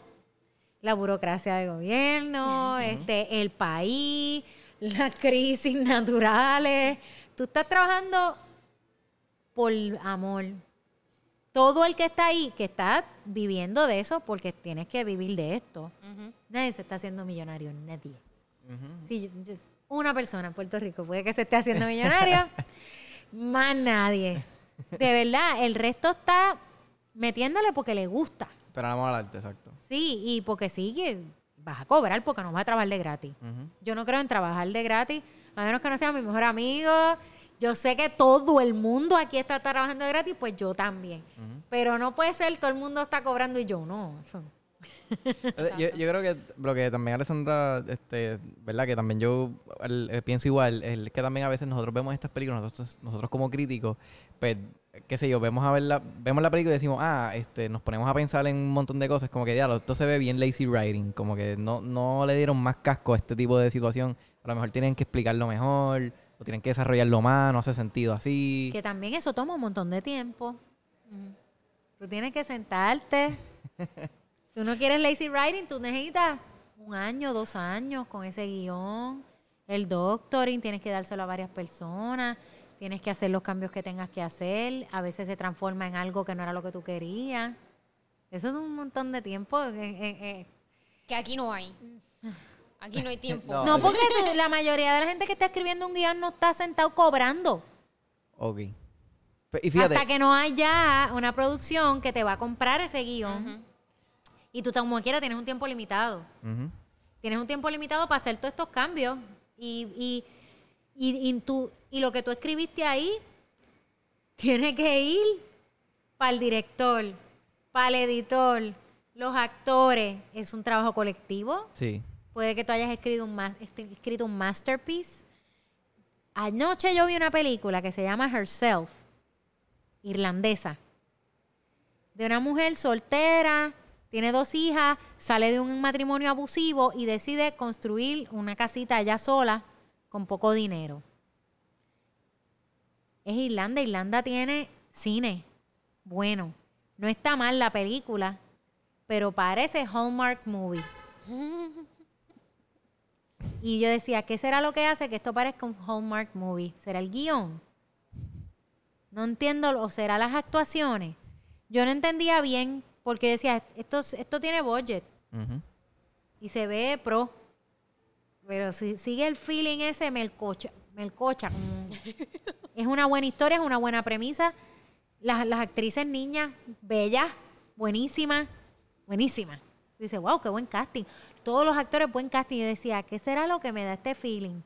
[SPEAKER 2] la burocracia de gobierno, este, el país, las crisis naturales, tú estás trabajando por amor todo el que está ahí, que está viviendo de eso, porque tienes que vivir de esto. Nadie se está haciendo millonario, nadie. Yo- yo- una persona en Puerto Rico puede que se esté haciendo millonario, *laughs* más nadie. De verdad, el resto está metiéndole porque le gusta.
[SPEAKER 3] Pero vamos al arte, exacto.
[SPEAKER 2] Sí, y porque sí que vas a cobrar porque no vas a trabajar de gratis. Yo no creo en trabajar de gratis, a menos que no sea mi mejor amigo. Yo sé que todo el mundo aquí está trabajando de gratis, pues yo también. Pero no puede ser todo el mundo está cobrando y yo no. Eso- *laughs*
[SPEAKER 3] Yo, yo creo que lo que también Alessandra, este, ¿verdad? Que también yo el- eh, pienso igual, es que también a veces nosotros vemos estas películas, nosotros, nosotros como críticos, pues, qué sé yo, vemos a ver la, vemos la película y decimos, ah, este, nos ponemos a pensar en un montón de cosas, como que ya, esto se ve bien lazy writing, como que no, no le dieron más casco a este tipo de situación, a lo mejor tienen que explicarlo mejor, o tienen que desarrollarlo más, no hace sentido así.
[SPEAKER 2] Que también eso toma un montón de tiempo. Tú tienes que sentarte. *laughs* tú no quieres lazy writing, tú necesitas un año, dos años con ese guion. El doctoring tienes que dárselo a varias personas. Tienes que hacer los cambios que tengas que hacer. A veces se transforma en algo que no era lo que tú querías. Eso es un montón de tiempo. Eh, eh, eh.
[SPEAKER 1] Que aquí no hay. Aquí no hay tiempo. *laughs*
[SPEAKER 3] No.
[SPEAKER 2] No, porque tú- la mayoría de la gente que está escribiendo un guion no está sentado cobrando.
[SPEAKER 3] Ok. Y fíjate,
[SPEAKER 2] Hasta que no haya una producción que te va a comprar ese guion. Y tú como quiera tienes un tiempo limitado. Tienes un tiempo limitado para hacer todos estos cambios. Y, y, y, y tú, y lo que tú escribiste ahí tiene que ir para el director, para el editor, los actores. Es un trabajo colectivo.
[SPEAKER 3] sí.
[SPEAKER 2] Puede que tú hayas escrito un, escrito un masterpiece. Anoche yo vi una película que se llama Herself, irlandesa, de una mujer soltera, tiene dos hijas, sale de un matrimonio abusivo y decide construir una casita ella sola con poco dinero. Es Irlanda, Irlanda tiene cine bueno. No está mal la película, pero parece Hallmark movie. Y yo decía, ¿qué será lo que hace que esto parezca un Hallmark movie? ¿Será el guion? No entiendo, o será las actuaciones. Yo no entendía bien porque decía, esto, esto tiene budget y se ve pro. Pero si sigue el feeling ese, me el cocha. Me el cocha. como- *laughs* es una buena historia, es una buena premisa. Las, las actrices niñas, bellas, buenísimas, buenísimas. Dice, wow, qué buen casting. Todos los actores, buen casting. Y decía, ¿qué será lo que me da este feeling?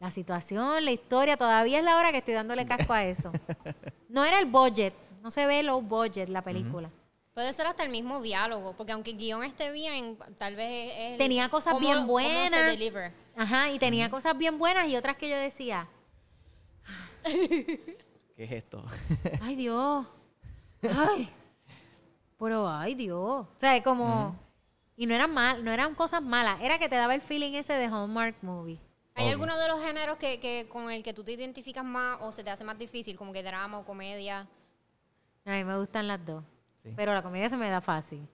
[SPEAKER 2] La situación, la historia, todavía es la hora que estoy dándole casco a eso. *laughs* No era el budget, no se ve low budget la película.
[SPEAKER 1] Puede ser hasta el mismo diálogo, porque aunque el guion esté bien, tal vez es el-
[SPEAKER 2] Tenía cosas
[SPEAKER 1] cómo-
[SPEAKER 2] bien
[SPEAKER 1] cómo
[SPEAKER 2] buenas.
[SPEAKER 1] se deliver.
[SPEAKER 2] Ajá, y tenía cosas bien buenas y otras que yo decía, *laughs*
[SPEAKER 3] ¿Qué es esto? *laughs*
[SPEAKER 2] ay Dios, ay, pero ay Dios. O sea, como, y no eran mal, no eran cosas malas, era que te daba el feeling ese de Hallmark movie.
[SPEAKER 1] ¿Hay alguno de los géneros que, que con el que tú te identificas más o se te hace más difícil, como que drama o comedia?
[SPEAKER 2] A mí me gustan las dos,
[SPEAKER 3] Sí.
[SPEAKER 2] pero la comedia se me da fácil.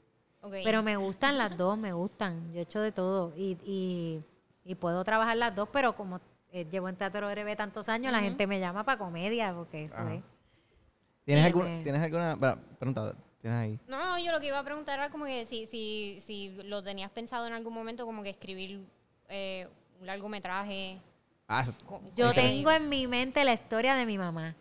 [SPEAKER 2] Pero me gustan las dos, me gustan. Yo he hecho de todo y, y, y puedo trabajar las dos, pero como eh, llevo en teatro breve tantos años, la gente me llama para comedia, porque eso
[SPEAKER 3] Ajá.
[SPEAKER 2] es.
[SPEAKER 3] ¿Tienes alguna, ¿Tienes alguna pregunta? ¿Tienes ahí?
[SPEAKER 1] No, no, yo lo que iba a preguntar era como que si, si, si lo tenías pensado en algún momento, como que escribir eh, un largometraje.
[SPEAKER 3] Ah,
[SPEAKER 2] Yo tengo en mi mente la historia de mi mamá.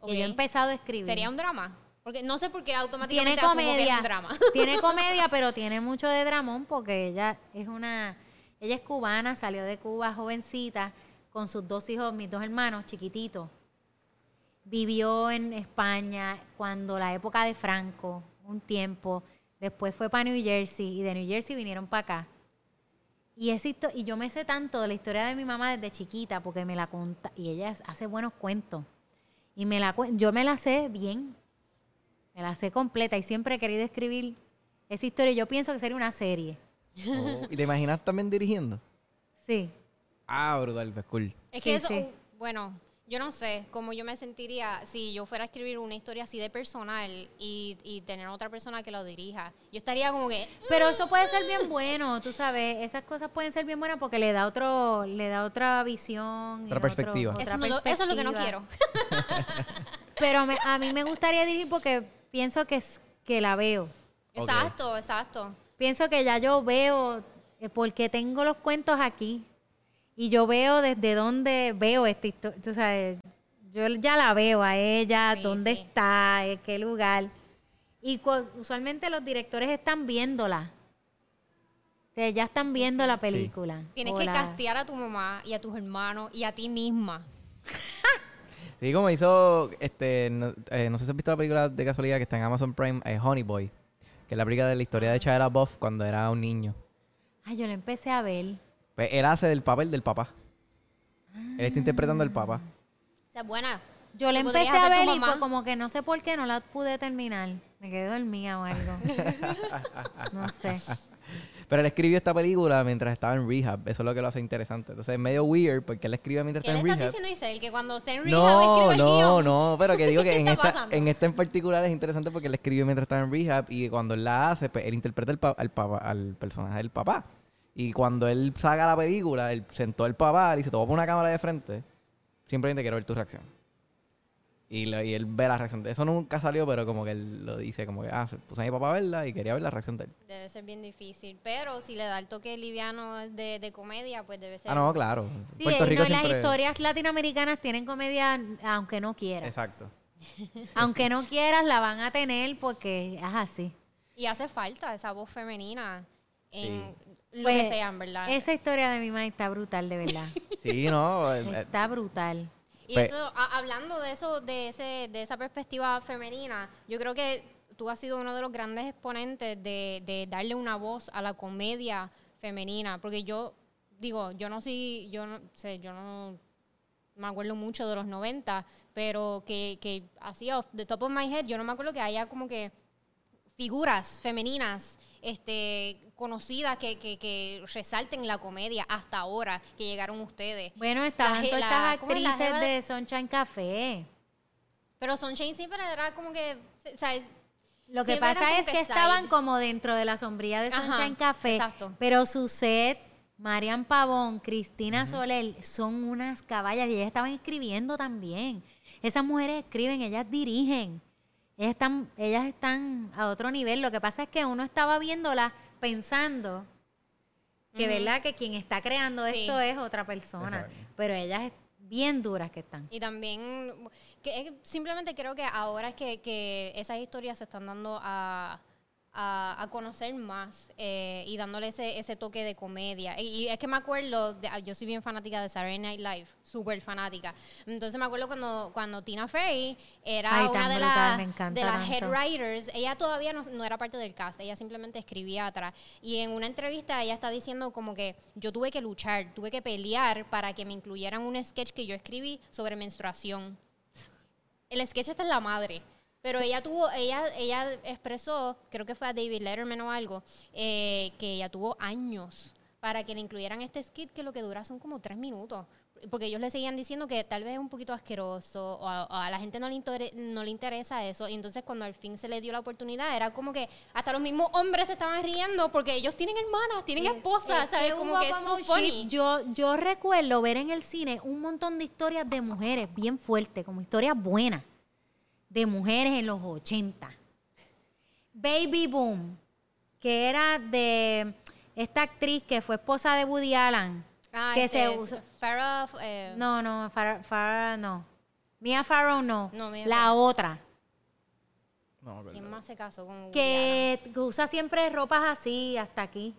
[SPEAKER 1] Ok.
[SPEAKER 2] Que yo he empezado a escribir.
[SPEAKER 1] ¿Sería un drama? Porque no sé por qué
[SPEAKER 2] Tiene
[SPEAKER 1] automáticamente asumo que es
[SPEAKER 2] comedia.
[SPEAKER 1] un drama. *laughs*
[SPEAKER 2] Tiene *laughs* comedia, pero tiene mucho de dramón porque ella es una. Ella es cubana, salió de Cuba jovencita con sus dos hijos, mis dos hermanos chiquititos. Vivió en España cuando la época de Franco, un tiempo. Después fue para New Jersey y de New Jersey vinieron para acá. Y, histo- y yo me sé tanto de la historia de mi mamá desde chiquita porque me la conta y ella hace buenos cuentos. Y me la yo me la sé bien. Me la sé completa y siempre he querido escribir esa historia. Yo pienso que sería una serie.
[SPEAKER 3] Oh, ¿Y te imaginas también dirigiendo?
[SPEAKER 2] Sí.
[SPEAKER 3] Ah, brutal, pues cool.
[SPEAKER 1] Es que
[SPEAKER 2] Sí,
[SPEAKER 1] eso,
[SPEAKER 2] sí.
[SPEAKER 1] bueno, yo no sé cómo yo me sentiría si yo fuera a escribir una historia así de personal y, y tener otra persona que lo dirija. Yo estaría como que,
[SPEAKER 2] Pero eso puede ser bien bueno, tú sabes. Esas cosas pueden ser bien buenas porque le da otro, le da otra visión.
[SPEAKER 3] Otra
[SPEAKER 2] otro-
[SPEAKER 3] perspectiva.
[SPEAKER 2] otra
[SPEAKER 1] eso, no- eso es lo que no quiero.
[SPEAKER 2] Pero me- a mí me gustaría dirigir porque pienso que, es- que la veo.
[SPEAKER 1] Exacto, exacto.
[SPEAKER 2] Pienso que ya yo veo, eh, porque tengo los cuentos aquí, y yo veo desde dónde veo esta historia. Tú sabes, yo ya la veo a ella,
[SPEAKER 1] Sí,
[SPEAKER 2] dónde
[SPEAKER 1] sí.
[SPEAKER 2] está, en qué lugar. Y usualmente los directores están viéndola. O sea, ya están viendo la película.
[SPEAKER 1] Tienes que castear a tu mamá y a tus hermanos y a ti misma. *laughs*
[SPEAKER 3] Sí, como hizo, este, no, eh, no sé si has visto la película de casualidad que está en Amazon Prime, eh, Honey Boy, que es la película de la historia de Shia LaBeouf cuando era un niño.
[SPEAKER 2] Ay, yo la empecé a ver.
[SPEAKER 3] Pues él hace del papel del papá. Él está interpretando al papá.
[SPEAKER 1] O sea, buena.
[SPEAKER 2] Yo la empecé a ver y como que no sé por qué no la pude terminar. Me quedé dormida o algo. *laughs* no sé.
[SPEAKER 3] Pero él escribió esta película mientras estaba en rehab. Eso es lo que lo hace interesante. Entonces es medio weird porque él escribe mientras
[SPEAKER 1] ¿Qué
[SPEAKER 3] está
[SPEAKER 1] le
[SPEAKER 3] en
[SPEAKER 1] estás
[SPEAKER 3] rehab.
[SPEAKER 1] diciendo, Isabel? Que cuando esté en rehab
[SPEAKER 3] No,
[SPEAKER 1] escribe el
[SPEAKER 3] no,
[SPEAKER 1] guion.
[SPEAKER 3] no, pero que digo *laughs* que
[SPEAKER 1] ¿Qué
[SPEAKER 3] en esta,
[SPEAKER 1] pasando?
[SPEAKER 3] en esta en particular es interesante porque él escribió mientras estaba en rehab y cuando él la hace, pues él interpreta al, pa- al, papá- al personaje del papá. Y cuando él saca la película, él sentó al papá, le voy a poner una cámara de frente, simplemente quiero ver tu reacción. Y, lo- y él ve la reacción. Eso nunca salió, pero como que él lo dice, como que, ah, se puse a mi papá a verla y quería ver la reacción de él.
[SPEAKER 1] Debe ser bien difícil. Pero si le da el toque liviano de, de comedia, pues debe ser.
[SPEAKER 3] Ah, no, claro.
[SPEAKER 2] Sí,
[SPEAKER 3] Puerto Rico
[SPEAKER 2] no, las
[SPEAKER 3] siempre...
[SPEAKER 2] historias latinoamericanas tienen comedia aunque no quieras.
[SPEAKER 3] Exacto. *laughs*
[SPEAKER 2] Aunque no quieras, la van a tener porque es así.
[SPEAKER 1] Y hace falta esa voz femenina en lo
[SPEAKER 2] Pues,
[SPEAKER 1] que sean, ¿verdad?
[SPEAKER 2] Esa historia de mi mamá está brutal, de verdad. *laughs*
[SPEAKER 3] Sí, no. eh,
[SPEAKER 2] está brutal.
[SPEAKER 1] Y
[SPEAKER 3] Pe-
[SPEAKER 1] eso, a- hablando de eso, de ese, de esa perspectiva femenina, yo creo que tú has sido uno de los grandes exponentes de, de darle una voz a la comedia femenina, porque yo digo, yo no soy, yo no sé, yo no me acuerdo mucho de los 90, pero que, que así off the top of my head, yo no me acuerdo que haya como que figuras femeninas este conocidas que, que, que resalten la comedia hasta ahora que llegaron ustedes.
[SPEAKER 2] Bueno, estaban todas estas
[SPEAKER 1] ¿cómo es
[SPEAKER 2] actrices
[SPEAKER 1] jeva de-
[SPEAKER 2] Sunshine Café.
[SPEAKER 1] Pero Sunshine siempre era como que, o sea, es-
[SPEAKER 2] Lo que pasa es que, estaban como dentro de la sombrilla de
[SPEAKER 1] Ajá,
[SPEAKER 2] Sunshine Café.
[SPEAKER 1] exacto.
[SPEAKER 2] Pero su set, Marian Pavón, Cristina Soler, son unas caballas y ellas estaban escribiendo también. Esas mujeres escriben, ellas dirigen. Ellas están, ellas están a otro nivel. Lo que pasa es que uno estaba viéndolas pensando que, ¿verdad? Que quien está creando
[SPEAKER 1] Sí.
[SPEAKER 2] esto es otra persona.
[SPEAKER 3] Exacto.
[SPEAKER 2] Pero ellas es bien duras que están.
[SPEAKER 1] Y también, que es- simplemente creo que ahora es que, que esas historias se están dando a, a, a conocer más eh, y dándole ese, ese toque de comedia. Y, y es que me acuerdo, de- ah, yo soy bien fanática de Saturday Night Live, súper fanática. Entonces me acuerdo cuando, cuando Tina Fey era
[SPEAKER 2] Ay,
[SPEAKER 1] una de,
[SPEAKER 2] brutal, encanta
[SPEAKER 1] de las head writers, ella todavía no, no era parte del cast, ella simplemente escribía atrás. Y en una entrevista ella está diciendo como que yo tuve que luchar, tuve que pelear para que me incluyeran un sketch que yo escribí sobre menstruación. El sketch está en la madre. Pero ella tuvo, ella, ella expresó, creo que fue a David Letterman o algo, eh, que ella tuvo años para que le incluyeran este skit que lo que dura son como tres minutos. Porque ellos le seguían diciendo que tal vez es un poquito asqueroso o a, o a la gente no le, intere- no le interesa eso. Y entonces cuando al fin se le dio la oportunidad, era como que hasta los mismos hombres se estaban riendo porque ellos tienen hermanas, tienen esposas,
[SPEAKER 2] Es
[SPEAKER 1] ¿sabes?
[SPEAKER 2] que
[SPEAKER 1] Como que es
[SPEAKER 2] como
[SPEAKER 1] so
[SPEAKER 2] un
[SPEAKER 1] funny.
[SPEAKER 2] Yo, yo recuerdo ver en el cine un montón de historias de mujeres bien fuertes, como historias buenas, de mujeres en los 80. Baby Boom, que era de esta actriz que fue esposa de Woody Allen.
[SPEAKER 1] Ah,
[SPEAKER 2] que se usa-
[SPEAKER 1] Farrah, eh,
[SPEAKER 2] No, no, Farrah, Farrah no. Mia Farrow no.
[SPEAKER 1] No, Mia
[SPEAKER 2] la
[SPEAKER 1] Farrow.
[SPEAKER 2] otra.
[SPEAKER 3] No.
[SPEAKER 1] ¿Quién más se casó con Woody
[SPEAKER 2] Que usa siempre ropas así hasta aquí.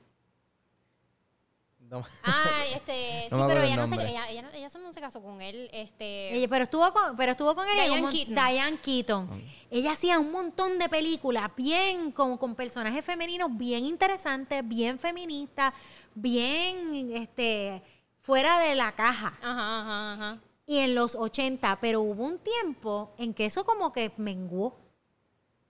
[SPEAKER 3] No.
[SPEAKER 1] Ah, este,
[SPEAKER 3] No
[SPEAKER 1] sí,
[SPEAKER 3] me
[SPEAKER 1] pero ella
[SPEAKER 3] el
[SPEAKER 1] no, se, ella, ella, ella no se casó con él, este...
[SPEAKER 2] Ella- pero estuvo con, pero estuvo con él
[SPEAKER 1] Diane
[SPEAKER 2] un
[SPEAKER 1] Keaton.
[SPEAKER 2] Diane Keaton. Ella hacía un montón de películas bien como con personajes femeninos bien interesantes, bien feministas, bien este fuera de la caja.
[SPEAKER 1] Ajá, ajá, ajá.
[SPEAKER 2] Y en los 80, pero hubo un tiempo en que eso como que menguó.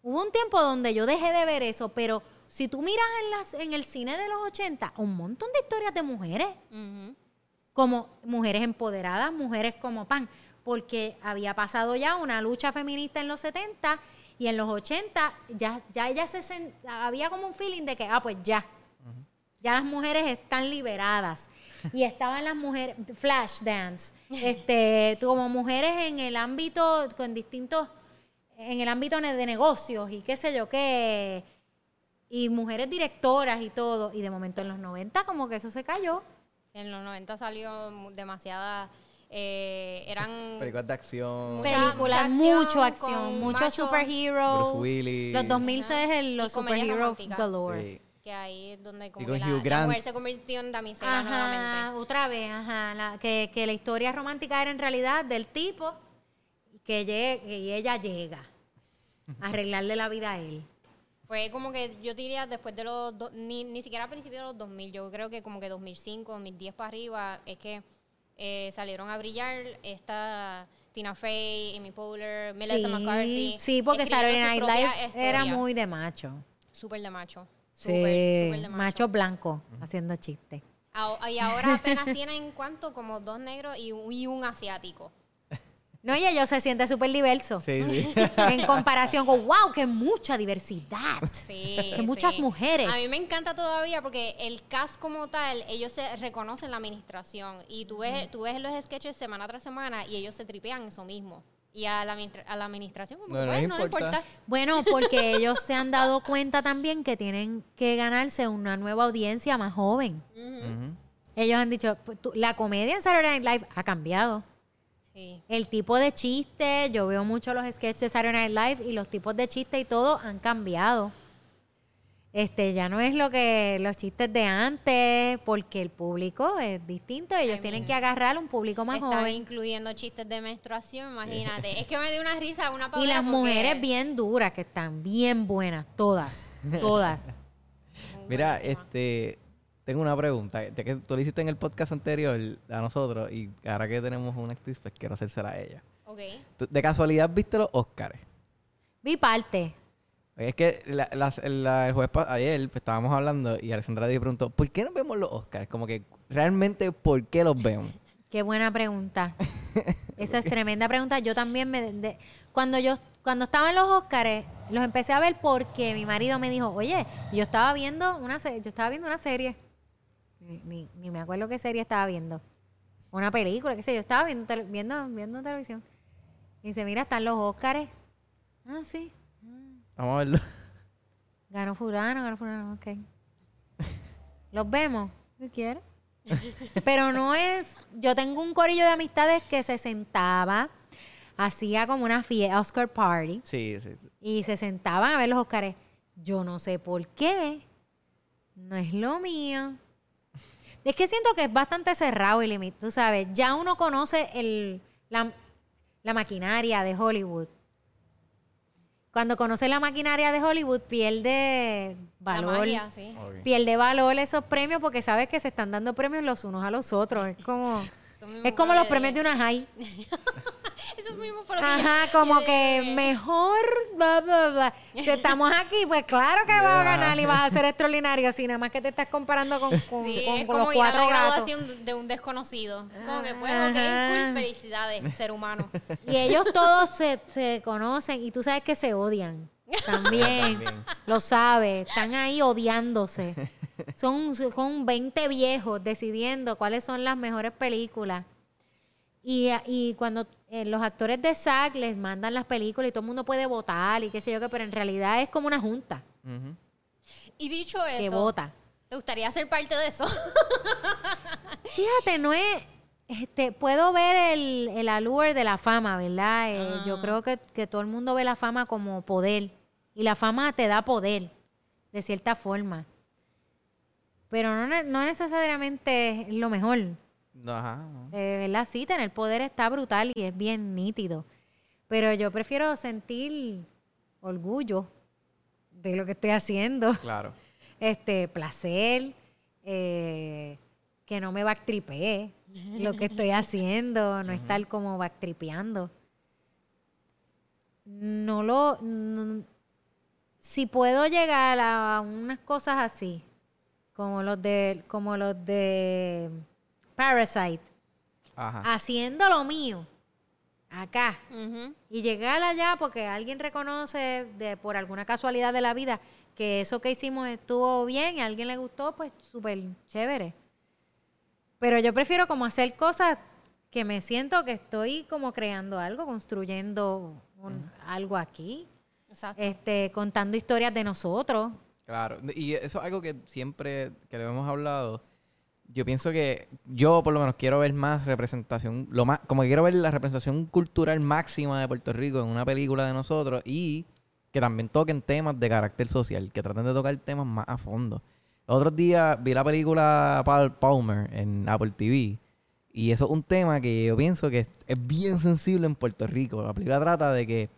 [SPEAKER 2] Hubo un tiempo donde yo dejé de ver eso, pero si tú miras en, las, en el cine de los 80, un montón de historias de mujeres. Como mujeres empoderadas, mujeres como pan, porque había pasado ya una lucha feminista en los 70 y en los 80 ya, ya ella se había como un feeling de que, ah, pues ya, ya las mujeres están liberadas. Y *laughs* estaban las mujeres, flash dance, *laughs* este, como mujeres en el ámbito, con distintos, en el ámbito de negocios y qué sé yo qué, y mujeres directoras y todo, y de momento en los 90 como que eso se cayó.
[SPEAKER 1] En los 90 salió demasiada... eh, eran...
[SPEAKER 3] Películas de acción.
[SPEAKER 1] Mucha-
[SPEAKER 2] películas,
[SPEAKER 1] mucha
[SPEAKER 2] mucho
[SPEAKER 1] acción,
[SPEAKER 2] muchos superheroes.
[SPEAKER 3] Bruce Willis.
[SPEAKER 2] Los 2000
[SPEAKER 1] Ajá.
[SPEAKER 2] es el, los superheroes galore.
[SPEAKER 3] Sí.
[SPEAKER 1] Que ahí es donde como
[SPEAKER 3] con
[SPEAKER 1] que la,
[SPEAKER 3] Hugh
[SPEAKER 1] la mujer se convirtió en damisela
[SPEAKER 2] Ajá,
[SPEAKER 1] nuevamente.
[SPEAKER 2] otra vez, ajá, la- que, que la historia romántica era en realidad del tipo que llegue, y ella llega a arreglarle la vida a él.
[SPEAKER 1] Fue como que yo diría después de los... do- ni, ni siquiera a principios de los 2000, yo creo que como que 2005, 2010 para arriba, es que eh, salieron a brillar esta Tina Fey, Amy Poehler, Melissa
[SPEAKER 2] sí,
[SPEAKER 1] McCarthy.
[SPEAKER 2] sí, porque Saturday Night Live era muy de macho.
[SPEAKER 1] Súper de macho.
[SPEAKER 2] Sí,
[SPEAKER 1] de macho.
[SPEAKER 2] macho blanco haciendo chistes.
[SPEAKER 1] Y ahora apenas tienen, ¿cuánto? Como dos negros y un, y un asiático.
[SPEAKER 2] No, y ellos se siente súper diverso.
[SPEAKER 3] Sí, sí. *laughs*
[SPEAKER 2] En comparación con, wow, que mucha diversidad.
[SPEAKER 1] Sí. *laughs*
[SPEAKER 2] Que muchas
[SPEAKER 1] sí.
[SPEAKER 2] mujeres.
[SPEAKER 1] A mí me encanta todavía porque el cast como tal, ellos se reconocen la administración. Y tú ves, tú ves los sketches semana tras semana y ellos se tripean eso mismo. Y a la, administra- a la administración como
[SPEAKER 3] No, no
[SPEAKER 1] bueno,
[SPEAKER 3] les
[SPEAKER 1] no le
[SPEAKER 3] importa.
[SPEAKER 1] importa.
[SPEAKER 2] Bueno, porque *laughs* ellos se han dado cuenta también que tienen que ganarse una nueva audiencia más joven. Ellos han dicho, pues, la comedia en Saturday Night Live ha cambiado.
[SPEAKER 1] Sí.
[SPEAKER 2] El tipo de chiste, yo veo mucho los sketches de Saturday Night Live y los tipos de chiste y todo han cambiado. Este, ya no es lo que los chistes de antes, porque el público es distinto. Ellos tienen que agarrar un público más
[SPEAKER 1] Están
[SPEAKER 2] joven.
[SPEAKER 1] incluyendo chistes de menstruación, imagínate. es que me dio una risa, una
[SPEAKER 2] Y las
[SPEAKER 1] porque-
[SPEAKER 2] mujeres bien duras, que están bien buenas, todas, *laughs* todas.
[SPEAKER 3] Mira,
[SPEAKER 1] buenísima.
[SPEAKER 3] este, tengo una pregunta. Ya que tú lo hiciste en el podcast anterior a nosotros y ahora que tenemos una actriz, pues quiero hacérsela a ella.
[SPEAKER 1] Ok.
[SPEAKER 3] ¿Tú ¿De casualidad viste los Oscars?
[SPEAKER 2] Vi parte.
[SPEAKER 3] Es que la- las- la- el jueves pa- ayer pues, estábamos hablando y Alexandra Díaz preguntó, ¿por qué no vemos los Oscars? Como que realmente, ¿por qué los vemos? *laughs*
[SPEAKER 2] Qué buena pregunta. *laughs* Esa es tremenda pregunta. Yo también me de- cuando yo cuando estaba en los Óscares, los empecé a ver porque mi marido me dijo, "Oye, yo estaba viendo una yo estaba viendo una serie. Ni, ni- me acuerdo qué serie estaba viendo. Una película, qué sé yo, estaba viendo tele- viendo viendo televisión. Y dice, "Mira, están los Óscares." Ah, sí.
[SPEAKER 3] Vamos a verlo. *laughs*
[SPEAKER 2] Ganó fulano, ganó fulano, ok. Los vemos. ¿Qué quieres? *laughs* Pero no es. Yo tengo un corillo de amistades que se sentaba, hacía como una fiesta, Oscar Party,
[SPEAKER 3] Sí, sí.
[SPEAKER 2] y se sentaban a ver los Oscars. Yo no sé por qué. No es lo mío. Es que siento que es bastante cerrado y limitado. Tú sabes, ya uno conoce el, la, la maquinaria de Hollywood. Cuando conoce la maquinaria de Hollywood, pierde
[SPEAKER 1] La
[SPEAKER 2] valor.
[SPEAKER 1] magia, sí.
[SPEAKER 3] Ok.
[SPEAKER 2] Pierde valor esos premios porque sabes que se están dando premios los unos a los otros. Es como, *laughs* es como los premios de una high. *laughs*
[SPEAKER 1] Eso mismo fue lo que
[SPEAKER 2] Ajá,
[SPEAKER 1] yo-
[SPEAKER 2] como
[SPEAKER 1] yo
[SPEAKER 2] que
[SPEAKER 1] dije.
[SPEAKER 2] mejor, bla, bla, bla. Si estamos aquí, pues claro que vas a ganar y vas a ser extraordinario, si nada más que te estás comparando con, con,
[SPEAKER 1] Sí,
[SPEAKER 2] con-
[SPEAKER 1] es
[SPEAKER 2] con
[SPEAKER 1] como
[SPEAKER 2] los
[SPEAKER 1] ir a
[SPEAKER 2] cuatro
[SPEAKER 1] la
[SPEAKER 2] gatos.
[SPEAKER 1] graduación de un desconocido. Como que, pues,
[SPEAKER 2] Ajá.
[SPEAKER 1] ok, cool, felicidades, ser humano.
[SPEAKER 2] Y ellos todos se, se conocen y tú sabes que se odian. También,
[SPEAKER 3] También.
[SPEAKER 2] lo sabes, están ahí odiándose. Son, son 20 viejos decidiendo cuáles son las mejores películas. Y, y cuando eh, los actores de SAG les mandan las películas y todo el mundo puede votar y qué sé yo qué, pero en realidad es como una junta.
[SPEAKER 1] Y dicho
[SPEAKER 2] que
[SPEAKER 1] eso,
[SPEAKER 2] vota.
[SPEAKER 1] ¿te gustaría ser parte de eso? *laughs*
[SPEAKER 2] Fíjate, no es. Este, puedo ver el, el allure de la fama, ¿verdad? Eh,
[SPEAKER 1] Ah.
[SPEAKER 2] Yo creo que, que todo el mundo ve la fama como poder. Y la fama te da poder, de cierta forma. Pero no, no necesariamente es lo mejor.
[SPEAKER 3] Ajá.
[SPEAKER 2] Eh, ¿Verdad? Sí, tener poder está brutal y es bien nítido. Pero yo prefiero sentir orgullo de lo que estoy haciendo.
[SPEAKER 3] Claro. *laughs*
[SPEAKER 2] Este, placer, eh, que no me backtripee lo que estoy *laughs* haciendo, no estar como backtripeando. No lo... no- si puedo llegar a unas cosas así, como los de, como los de Parasite,
[SPEAKER 3] Ajá.
[SPEAKER 2] haciendo lo mío, acá, y llegar allá porque alguien reconoce de por alguna casualidad de la vida que eso que hicimos estuvo bien y a alguien le gustó, pues súper chévere. Pero yo prefiero como hacer cosas que me siento que estoy como creando algo, construyendo un- algo aquí,
[SPEAKER 1] Exacto.
[SPEAKER 2] este, contando historias de nosotros.
[SPEAKER 3] Claro, y eso es algo que siempre que lo hemos hablado. Yo pienso que yo por lo menos quiero ver más representación, lo más, como que quiero ver la representación cultural máxima de Puerto Rico en una película de nosotros y que también toquen temas de carácter social, que traten de tocar temas más a fondo. Otros días vi la película Paul Palmer en Apple TV y eso es un tema que yo pienso que es, es bien sensible en Puerto Rico. La película trata de que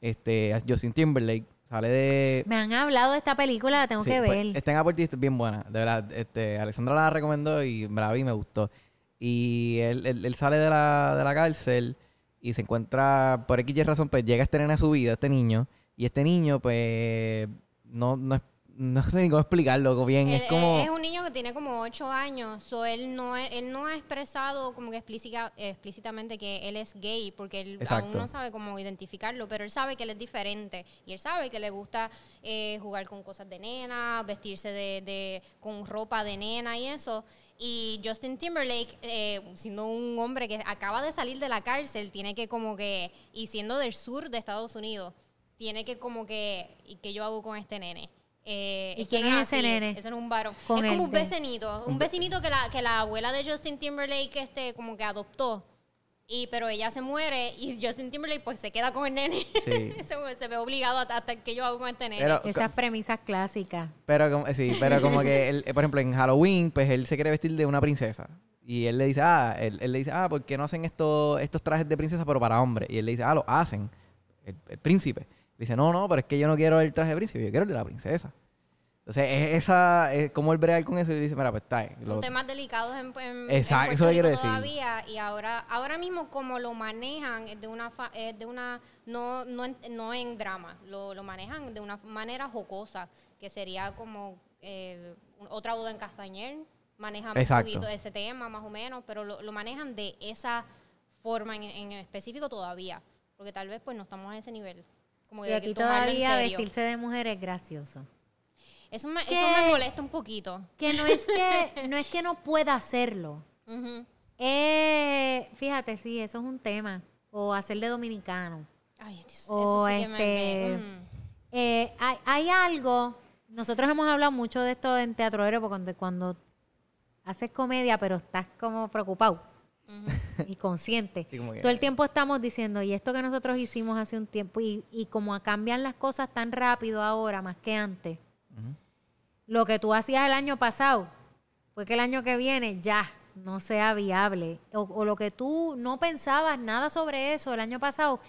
[SPEAKER 3] este Justin Timberlake sale de
[SPEAKER 2] Me han hablado de esta película, la tengo
[SPEAKER 3] Sí,
[SPEAKER 2] que
[SPEAKER 3] pues,
[SPEAKER 2] ver.
[SPEAKER 3] está en Apple TV, bien buena. De verdad, este, Alessandra la recomendó y me la vi y me gustó. Y él, él- él sale de la, de la cárcel y se encuentra, por X razón, pues llega este nene a su vida, este niño. Y este niño, pues, no, no, es- no sé ni cómo explicarlo bien.
[SPEAKER 1] Él-
[SPEAKER 3] es como...
[SPEAKER 1] es un niño que tiene como 8 años, so él no es- él no ha expresado como que explícita- explícitamente que él es gay, porque él
[SPEAKER 3] Exacto.
[SPEAKER 1] aún no sabe cómo identificarlo, pero él sabe que él es diferente y él sabe que le gusta eh, jugar con cosas de nena, vestirse de, de- con ropa de nena y eso. Y Justin Timberlake, eh, siendo un hombre que acaba de salir de la cárcel, tiene que como que, y siendo del sur de Estados Unidos, tiene que como que, ¿y qué yo hago con este nene? Eh,
[SPEAKER 2] ¿Y quién
[SPEAKER 1] no
[SPEAKER 2] es ese nene?
[SPEAKER 1] Eso no es un varón.
[SPEAKER 2] Con
[SPEAKER 1] es como un
[SPEAKER 2] de-
[SPEAKER 1] vecinito.
[SPEAKER 3] Un
[SPEAKER 1] Un
[SPEAKER 3] ve-
[SPEAKER 1] vecinito que la, que la abuela de Justin Timberlake este, como que adoptó. Y, pero ella se muere y *laughs* Justin Timberlake pues se queda con el nene.
[SPEAKER 3] Sí. *laughs*
[SPEAKER 1] se, se ve obligado a hasta que yo hago con este nene.
[SPEAKER 3] Pero-
[SPEAKER 2] Esas premisas clásicas.
[SPEAKER 3] Pero como, sí, pero como que, él, por ejemplo, en Halloween, pues él se quiere vestir de una princesa. Y él le dice, ah, él, él le dice, ah, ¿por qué no hacen estos, estos trajes de princesa pero para hombres? Y él le dice, ah, lo hacen. El, el príncipe. Dice, no, no, pero es que yo no quiero el traje de príncipe, yo quiero el de la princesa. Entonces, es esa, es como él bregar con eso y dice, mira, pues está.
[SPEAKER 1] Son
[SPEAKER 3] Lo-
[SPEAKER 1] temas delicados en, en,
[SPEAKER 3] Exacto,
[SPEAKER 1] en
[SPEAKER 3] eso quiero decir.
[SPEAKER 1] todavía y ahora ahora mismo como lo manejan es de una fa- es de una no no en, no en drama lo, lo manejan de una manera jocosa que sería como eh, otra boda en Castañer manejan
[SPEAKER 3] Exacto.
[SPEAKER 1] un poquito ese tema más o menos pero lo, lo manejan de esa forma en, en específico todavía porque tal vez pues no estamos a ese nivel como
[SPEAKER 2] Y aquí todavía
[SPEAKER 1] serio.
[SPEAKER 2] vestirse de mujer es gracioso.
[SPEAKER 1] eso me, eso
[SPEAKER 2] ¿Qué?
[SPEAKER 1] me molesta un poquito
[SPEAKER 2] Que no es que no, es que no pueda hacerlo. *laughs* Eh, fíjate, sí, eso es un tema. O hacer de dominicano.
[SPEAKER 1] Ay, Dios,
[SPEAKER 2] O
[SPEAKER 1] eso sí que me-
[SPEAKER 2] este-
[SPEAKER 1] me- mm.
[SPEAKER 2] Eh, hay, hay algo, nosotros hemos hablado mucho de esto en Teatro Héroe, porque cuando, cuando haces comedia, pero estás como preocupado y. *laughs*
[SPEAKER 3] Sí, que-
[SPEAKER 2] Todo el tiempo estamos diciendo, y esto que nosotros hicimos hace un tiempo, y, y como cambian las cosas tan rápido ahora, más que antes, lo que tú hacías el año pasado, fue que el año que viene ya no sea viable. O, o lo que tú no pensabas nada sobre eso el año pasado,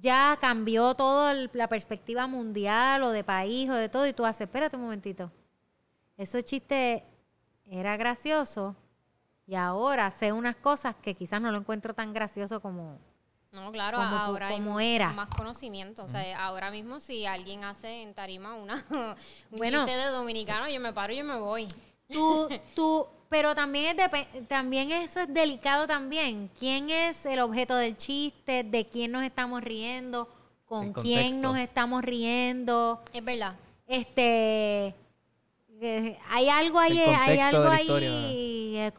[SPEAKER 2] ya cambió toda la perspectiva mundial o de país o de todo. Y tú haces, espérate un momentito. Eso chiste era gracioso y ahora sé unas cosas que quizás no lo encuentro tan gracioso como...
[SPEAKER 1] No, claro,
[SPEAKER 2] como tú-
[SPEAKER 1] ahora
[SPEAKER 2] como
[SPEAKER 1] hay
[SPEAKER 2] era.
[SPEAKER 1] más conocimiento. O sea, ahora mismo si alguien hace en tarima una, *laughs* un
[SPEAKER 2] Bueno.
[SPEAKER 1] chiste de dominicano, yo me paro y yo me voy.
[SPEAKER 2] Tú, *laughs* tú, pero también, es también eso es delicado también. ¿Quién es el objeto del chiste? ¿De quién nos estamos riendo? ¿Con quién nos estamos riendo?
[SPEAKER 1] Es verdad.
[SPEAKER 2] Este, hay algo ahí,
[SPEAKER 3] El
[SPEAKER 2] hay algo ahí eh,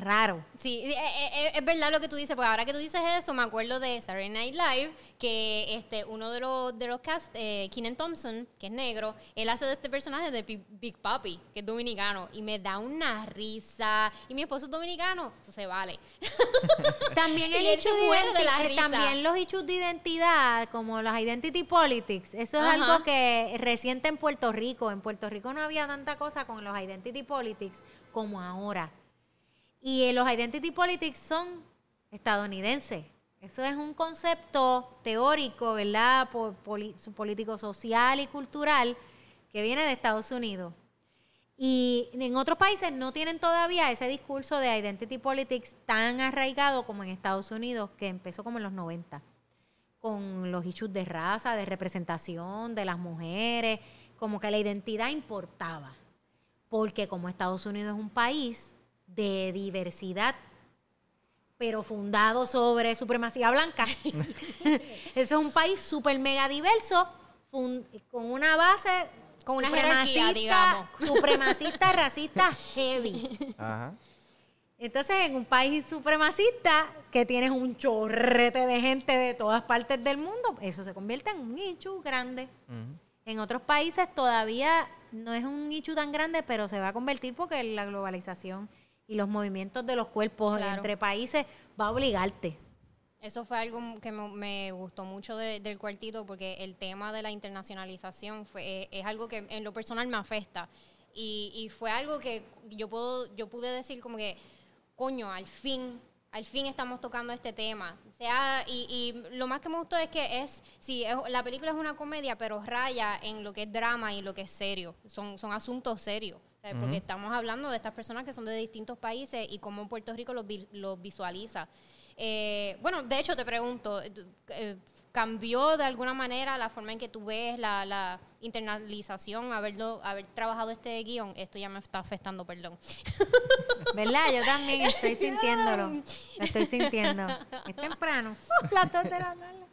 [SPEAKER 2] raro.
[SPEAKER 1] Sí, eh, eh, eh, es verdad lo que tú dices, porque ahora que tú dices eso, me acuerdo de Saturday Night Live, que este uno de los de los cast, eh, Keenan Thompson, que es negro, él hace de este personaje de Big, Big Papi, que es dominicano, y me da una risa. Y mi esposo es dominicano, eso se vale. *laughs*
[SPEAKER 2] También el hecho de
[SPEAKER 1] la risa.
[SPEAKER 2] también los hechos de identidad, como los identity politics, eso es
[SPEAKER 1] Ajá.
[SPEAKER 2] algo que reciente en Puerto Rico. En Puerto Rico no había tanta cosa con los identity politics como ahora. Y eh, los identity politics son estadounidenses. Eso es un concepto teórico, ¿verdad? Po- poli- político, social y cultural que viene de Estados Unidos. Y en otros países no tienen todavía ese discurso de identity politics tan arraigado como en Estados Unidos, que empezó como en los 90, con los issues de raza, de representación de las mujeres, como que la identidad importaba. Porque como Estados Unidos es un país de diversidad, pero fundado sobre supremacía blanca, *laughs* eso es un país súper mega diverso, con una base
[SPEAKER 1] Con una jerarquía,
[SPEAKER 2] supremacista-
[SPEAKER 1] digamos. *laughs*
[SPEAKER 2] Supremacista, racista, heavy.
[SPEAKER 3] Ajá.
[SPEAKER 2] Entonces, en un país supremacista que tienes un chorrete de gente de todas partes del mundo, eso se convierte en un nicho grande. En otros países todavía no es un nicho tan grande, pero se va a convertir porque la globalización y los movimientos de los cuerpos
[SPEAKER 1] Claro.
[SPEAKER 2] entre países va a obligarte.
[SPEAKER 1] Eso fue algo que me, me gustó mucho de- del cuartito porque el tema de la internacionalización fue, eh, es algo que en lo personal me afecta. Y, y fue algo que yo, puedo, yo pude decir como que, coño, al fin, al fin estamos tocando este tema. O sea, y, y lo más que me gustó es que es, sí, es- la película es una comedia, pero raya en lo que es drama y lo que es serio. Son, son asuntos serios. O sea, Porque estamos hablando de estas personas que son de distintos países y cómo Puerto Rico los, vi- los visualiza. Eh, bueno, de hecho te pregunto, eh, eh, ¿cambió de alguna manera la forma en que tú ves la, la internalización, haberlo, haber trabajado este guion? Esto ya me está afectando, perdón. *laughs*
[SPEAKER 2] ¿Verdad? Yo también estoy *laughs* sintiéndolo. Lo estoy sintiendo. Es temprano. *laughs* Las dos de la tarde.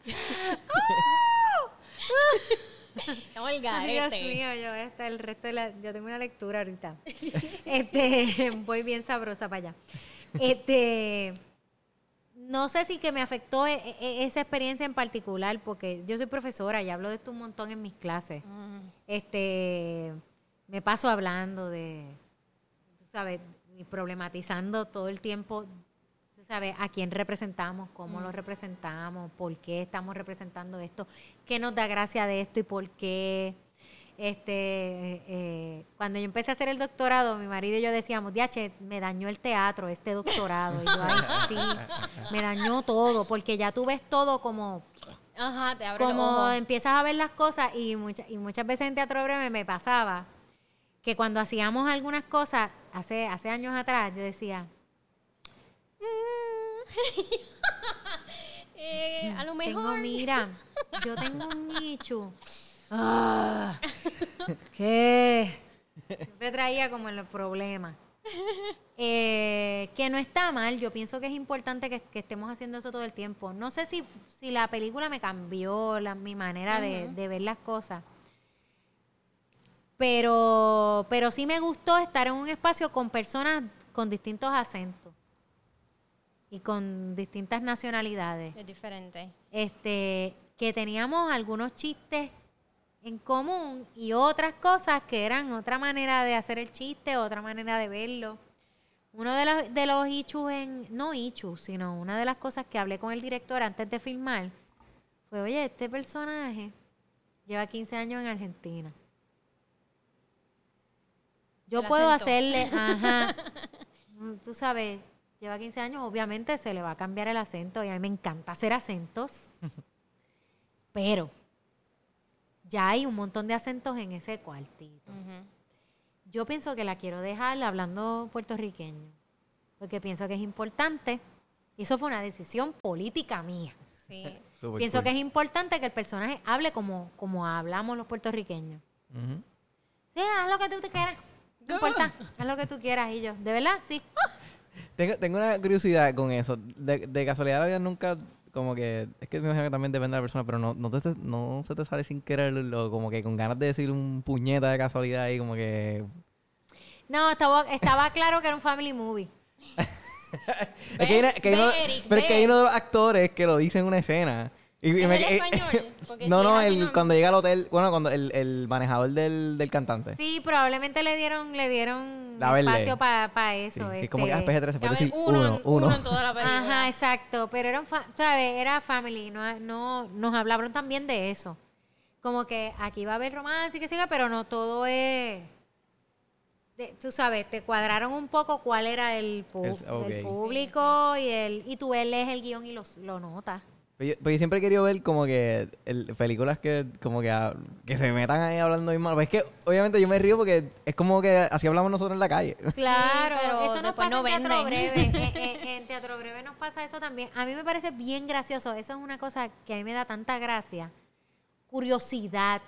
[SPEAKER 2] *laughs*
[SPEAKER 1] Estamos el
[SPEAKER 2] Ay, Dios
[SPEAKER 1] garete.
[SPEAKER 2] mío, yo hasta el resto de la, yo tengo una lectura ahorita. *laughs* Este, *laughs* voy bien sabrosa para allá. Este, no sé si que me afectó e- e- esa experiencia en particular, porque yo soy profesora y hablo de esto un montón en mis clases.
[SPEAKER 1] Mm,
[SPEAKER 2] Este, me paso hablando de, tú sabes, y problematizando todo el tiempo, sabes, a quién representamos, cómo lo representamos, por qué estamos representando esto, qué nos da gracia de esto y por qué. Este, eh, cuando yo empecé a hacer el doctorado, mi marido y yo decíamos, diache, me dañó el teatro, este doctorado. Y yo, ay, sí, me dañó todo, porque ya tú ves todo como
[SPEAKER 1] Ajá, te abre
[SPEAKER 2] como empiezas a ver las cosas y, muchas y muchas veces en Teatro Breve me pasaba que cuando hacíamos algunas cosas hace, hace años atrás, yo decía, *laughs*
[SPEAKER 1] Eh, a lo
[SPEAKER 2] tengo,
[SPEAKER 1] mejor.
[SPEAKER 2] mira, yo tengo un nicho. Ah, *laughs* ¿Qué? Siempre traía como el problema. Eh, que no está mal, yo pienso que es importante que, que estemos haciendo eso todo el tiempo. No sé si, si la película me cambió la, mi manera de, de ver las cosas. Pero, pero sí me gustó estar en un espacio con personas con distintos acentos y con distintas nacionalidades
[SPEAKER 1] Es diferente.
[SPEAKER 2] este, que teníamos algunos chistes en común y otras cosas que eran otra manera de hacer el chiste, otra manera de verlo. Uno de los, de los issues, en, no issues, sino una de las cosas que hablé con el director antes de filmar fue, oye, este personaje lleva 15 años en Argentina. Yo
[SPEAKER 1] El
[SPEAKER 2] puedo
[SPEAKER 1] acento.
[SPEAKER 2] hacerle, *laughs* ajá, *laughs* mm, tú sabes, lleva 15 años, obviamente se le va a cambiar el acento y a mí me encanta hacer acentos, *laughs* pero ya hay un montón de acentos en ese cuartito. Yo pienso que la quiero dejar hablando puertorriqueño, porque pienso que es importante. Y eso fue una decisión política mía.
[SPEAKER 1] Sí. *laughs*
[SPEAKER 3] Súper
[SPEAKER 2] pienso
[SPEAKER 3] cool.
[SPEAKER 2] que es importante que el personaje hable como, como hablamos los puertorriqueños. Sí, haz lo que tú te quieras. No importa, haz lo que tú quieras. Y yo, ¿de verdad? Sí. *laughs*
[SPEAKER 3] Tengo, tengo una curiosidad con eso. De, de casualidad vida nunca, como que, es que me imagino que también depende de la persona, pero no, no, te, no se te sale sin quererlo, como que con ganas de decir un puñeta de casualidad ahí, como que...
[SPEAKER 2] No, estaba, estaba *laughs* claro que era un family movie.
[SPEAKER 3] es que hay una- que hay
[SPEAKER 1] ve,
[SPEAKER 3] uno-
[SPEAKER 1] Eric,
[SPEAKER 3] pero es que hay uno de los actores que lo dice en una escena Y- y
[SPEAKER 1] ¿Es
[SPEAKER 3] me-
[SPEAKER 1] el
[SPEAKER 3] eh,
[SPEAKER 1] español? *laughs* Porque
[SPEAKER 3] no,
[SPEAKER 1] si
[SPEAKER 3] no,
[SPEAKER 1] es
[SPEAKER 3] el, cuando llega al hotel, bueno, cuando el, el manejador del, del cantante.
[SPEAKER 2] Sí, probablemente le dieron, le dieron
[SPEAKER 3] La
[SPEAKER 2] espacio para
[SPEAKER 3] Sí,
[SPEAKER 2] eso.
[SPEAKER 3] sí,
[SPEAKER 2] este.
[SPEAKER 3] como que ah, PG-13, se puede decir
[SPEAKER 1] uno,
[SPEAKER 3] uno,
[SPEAKER 1] en-
[SPEAKER 3] uno.
[SPEAKER 1] uno en toda la película.
[SPEAKER 2] Ajá, exacto. Pero era, un fa- ¿sabes? era family, no, no, nos hablaron también de eso. Como que aquí va a haber romance y que siga, pero no todo es... de- tú sabes, te cuadraron un poco cuál era el,
[SPEAKER 3] Es-
[SPEAKER 2] público y el y tú él lees el guion y los, lo notas.
[SPEAKER 3] Pero yo, pero yo siempre he querido ver como que el- películas que como que, ah, que se metan ahí hablando bien mal. Pues es que obviamente yo me río porque es como que así hablamos nosotros en la calle.
[SPEAKER 2] Claro,
[SPEAKER 1] pero
[SPEAKER 2] eso nos pasa
[SPEAKER 1] no
[SPEAKER 2] en Teatro
[SPEAKER 1] venden.
[SPEAKER 2] Breve. *laughs* En, en- en Teatro Breve nos pasa eso también. A mí me parece bien gracioso. Eso es una cosa que a mí me da tanta gracia. Curiosidad.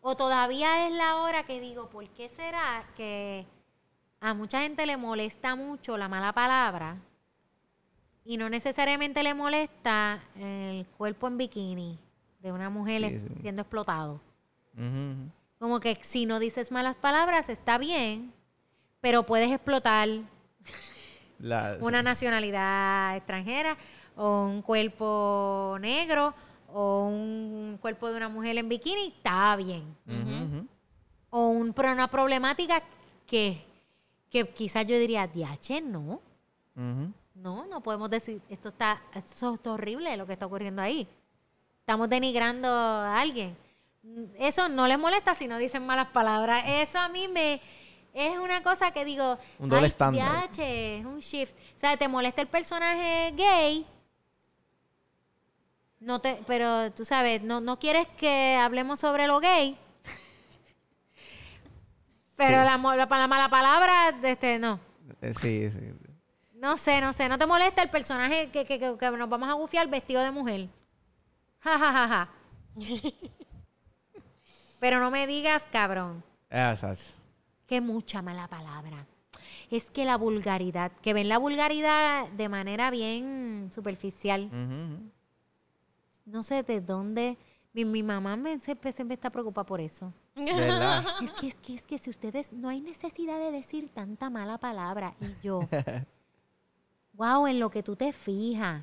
[SPEAKER 2] O todavía es la hora que digo, ¿por qué será que a mucha gente le molesta mucho la mala palabra y no necesariamente le molesta el cuerpo en bikini de una mujer
[SPEAKER 3] Sí, sí.
[SPEAKER 2] siendo explotado? Como que si no dices malas palabras está bien, pero puedes explotar
[SPEAKER 3] La- *laughs*
[SPEAKER 2] una nacionalidad extranjera o un cuerpo negro o un cuerpo de una mujer en bikini, está bien. O un, una problemática que, que quizás yo diría, diache, no.
[SPEAKER 3] Ujú.
[SPEAKER 2] No, no podemos decir, esto está, esto es horrible lo que está ocurriendo ahí. Estamos denigrando a alguien. Eso no les molesta si no dicen malas palabras. Eso a mí me es una cosa que digo,
[SPEAKER 3] Un doble
[SPEAKER 2] "Ay,
[SPEAKER 3] estándar".
[SPEAKER 2] es un shift. O sea, te molesta el personaje gay. No te, pero tú sabes, no, no quieres que hablemos sobre lo gay. *laughs* pero
[SPEAKER 3] Sí.
[SPEAKER 2] la, mo- la, la mala palabra, este, no.
[SPEAKER 3] Eh, Sí, sí.
[SPEAKER 2] No sé, no sé. ¿No te molesta el personaje que, que, que- que nos vamos a gufiar vestido de mujer? Ja, ja, ja, ja. *laughs* Pero no me digas, cabrón,
[SPEAKER 3] Ah, Sach.
[SPEAKER 2] que mucha mala palabra. Es que la vulgaridad, que ven la vulgaridad de manera bien superficial. No sé de dónde. Mi, mi mamá me, siempre, siempre está preocupada por eso.
[SPEAKER 3] Verdad.
[SPEAKER 2] Es que, es que, es que si ustedes, no hay necesidad de decir tanta mala palabra. Y yo, *laughs* wow, en lo que tú te fijas.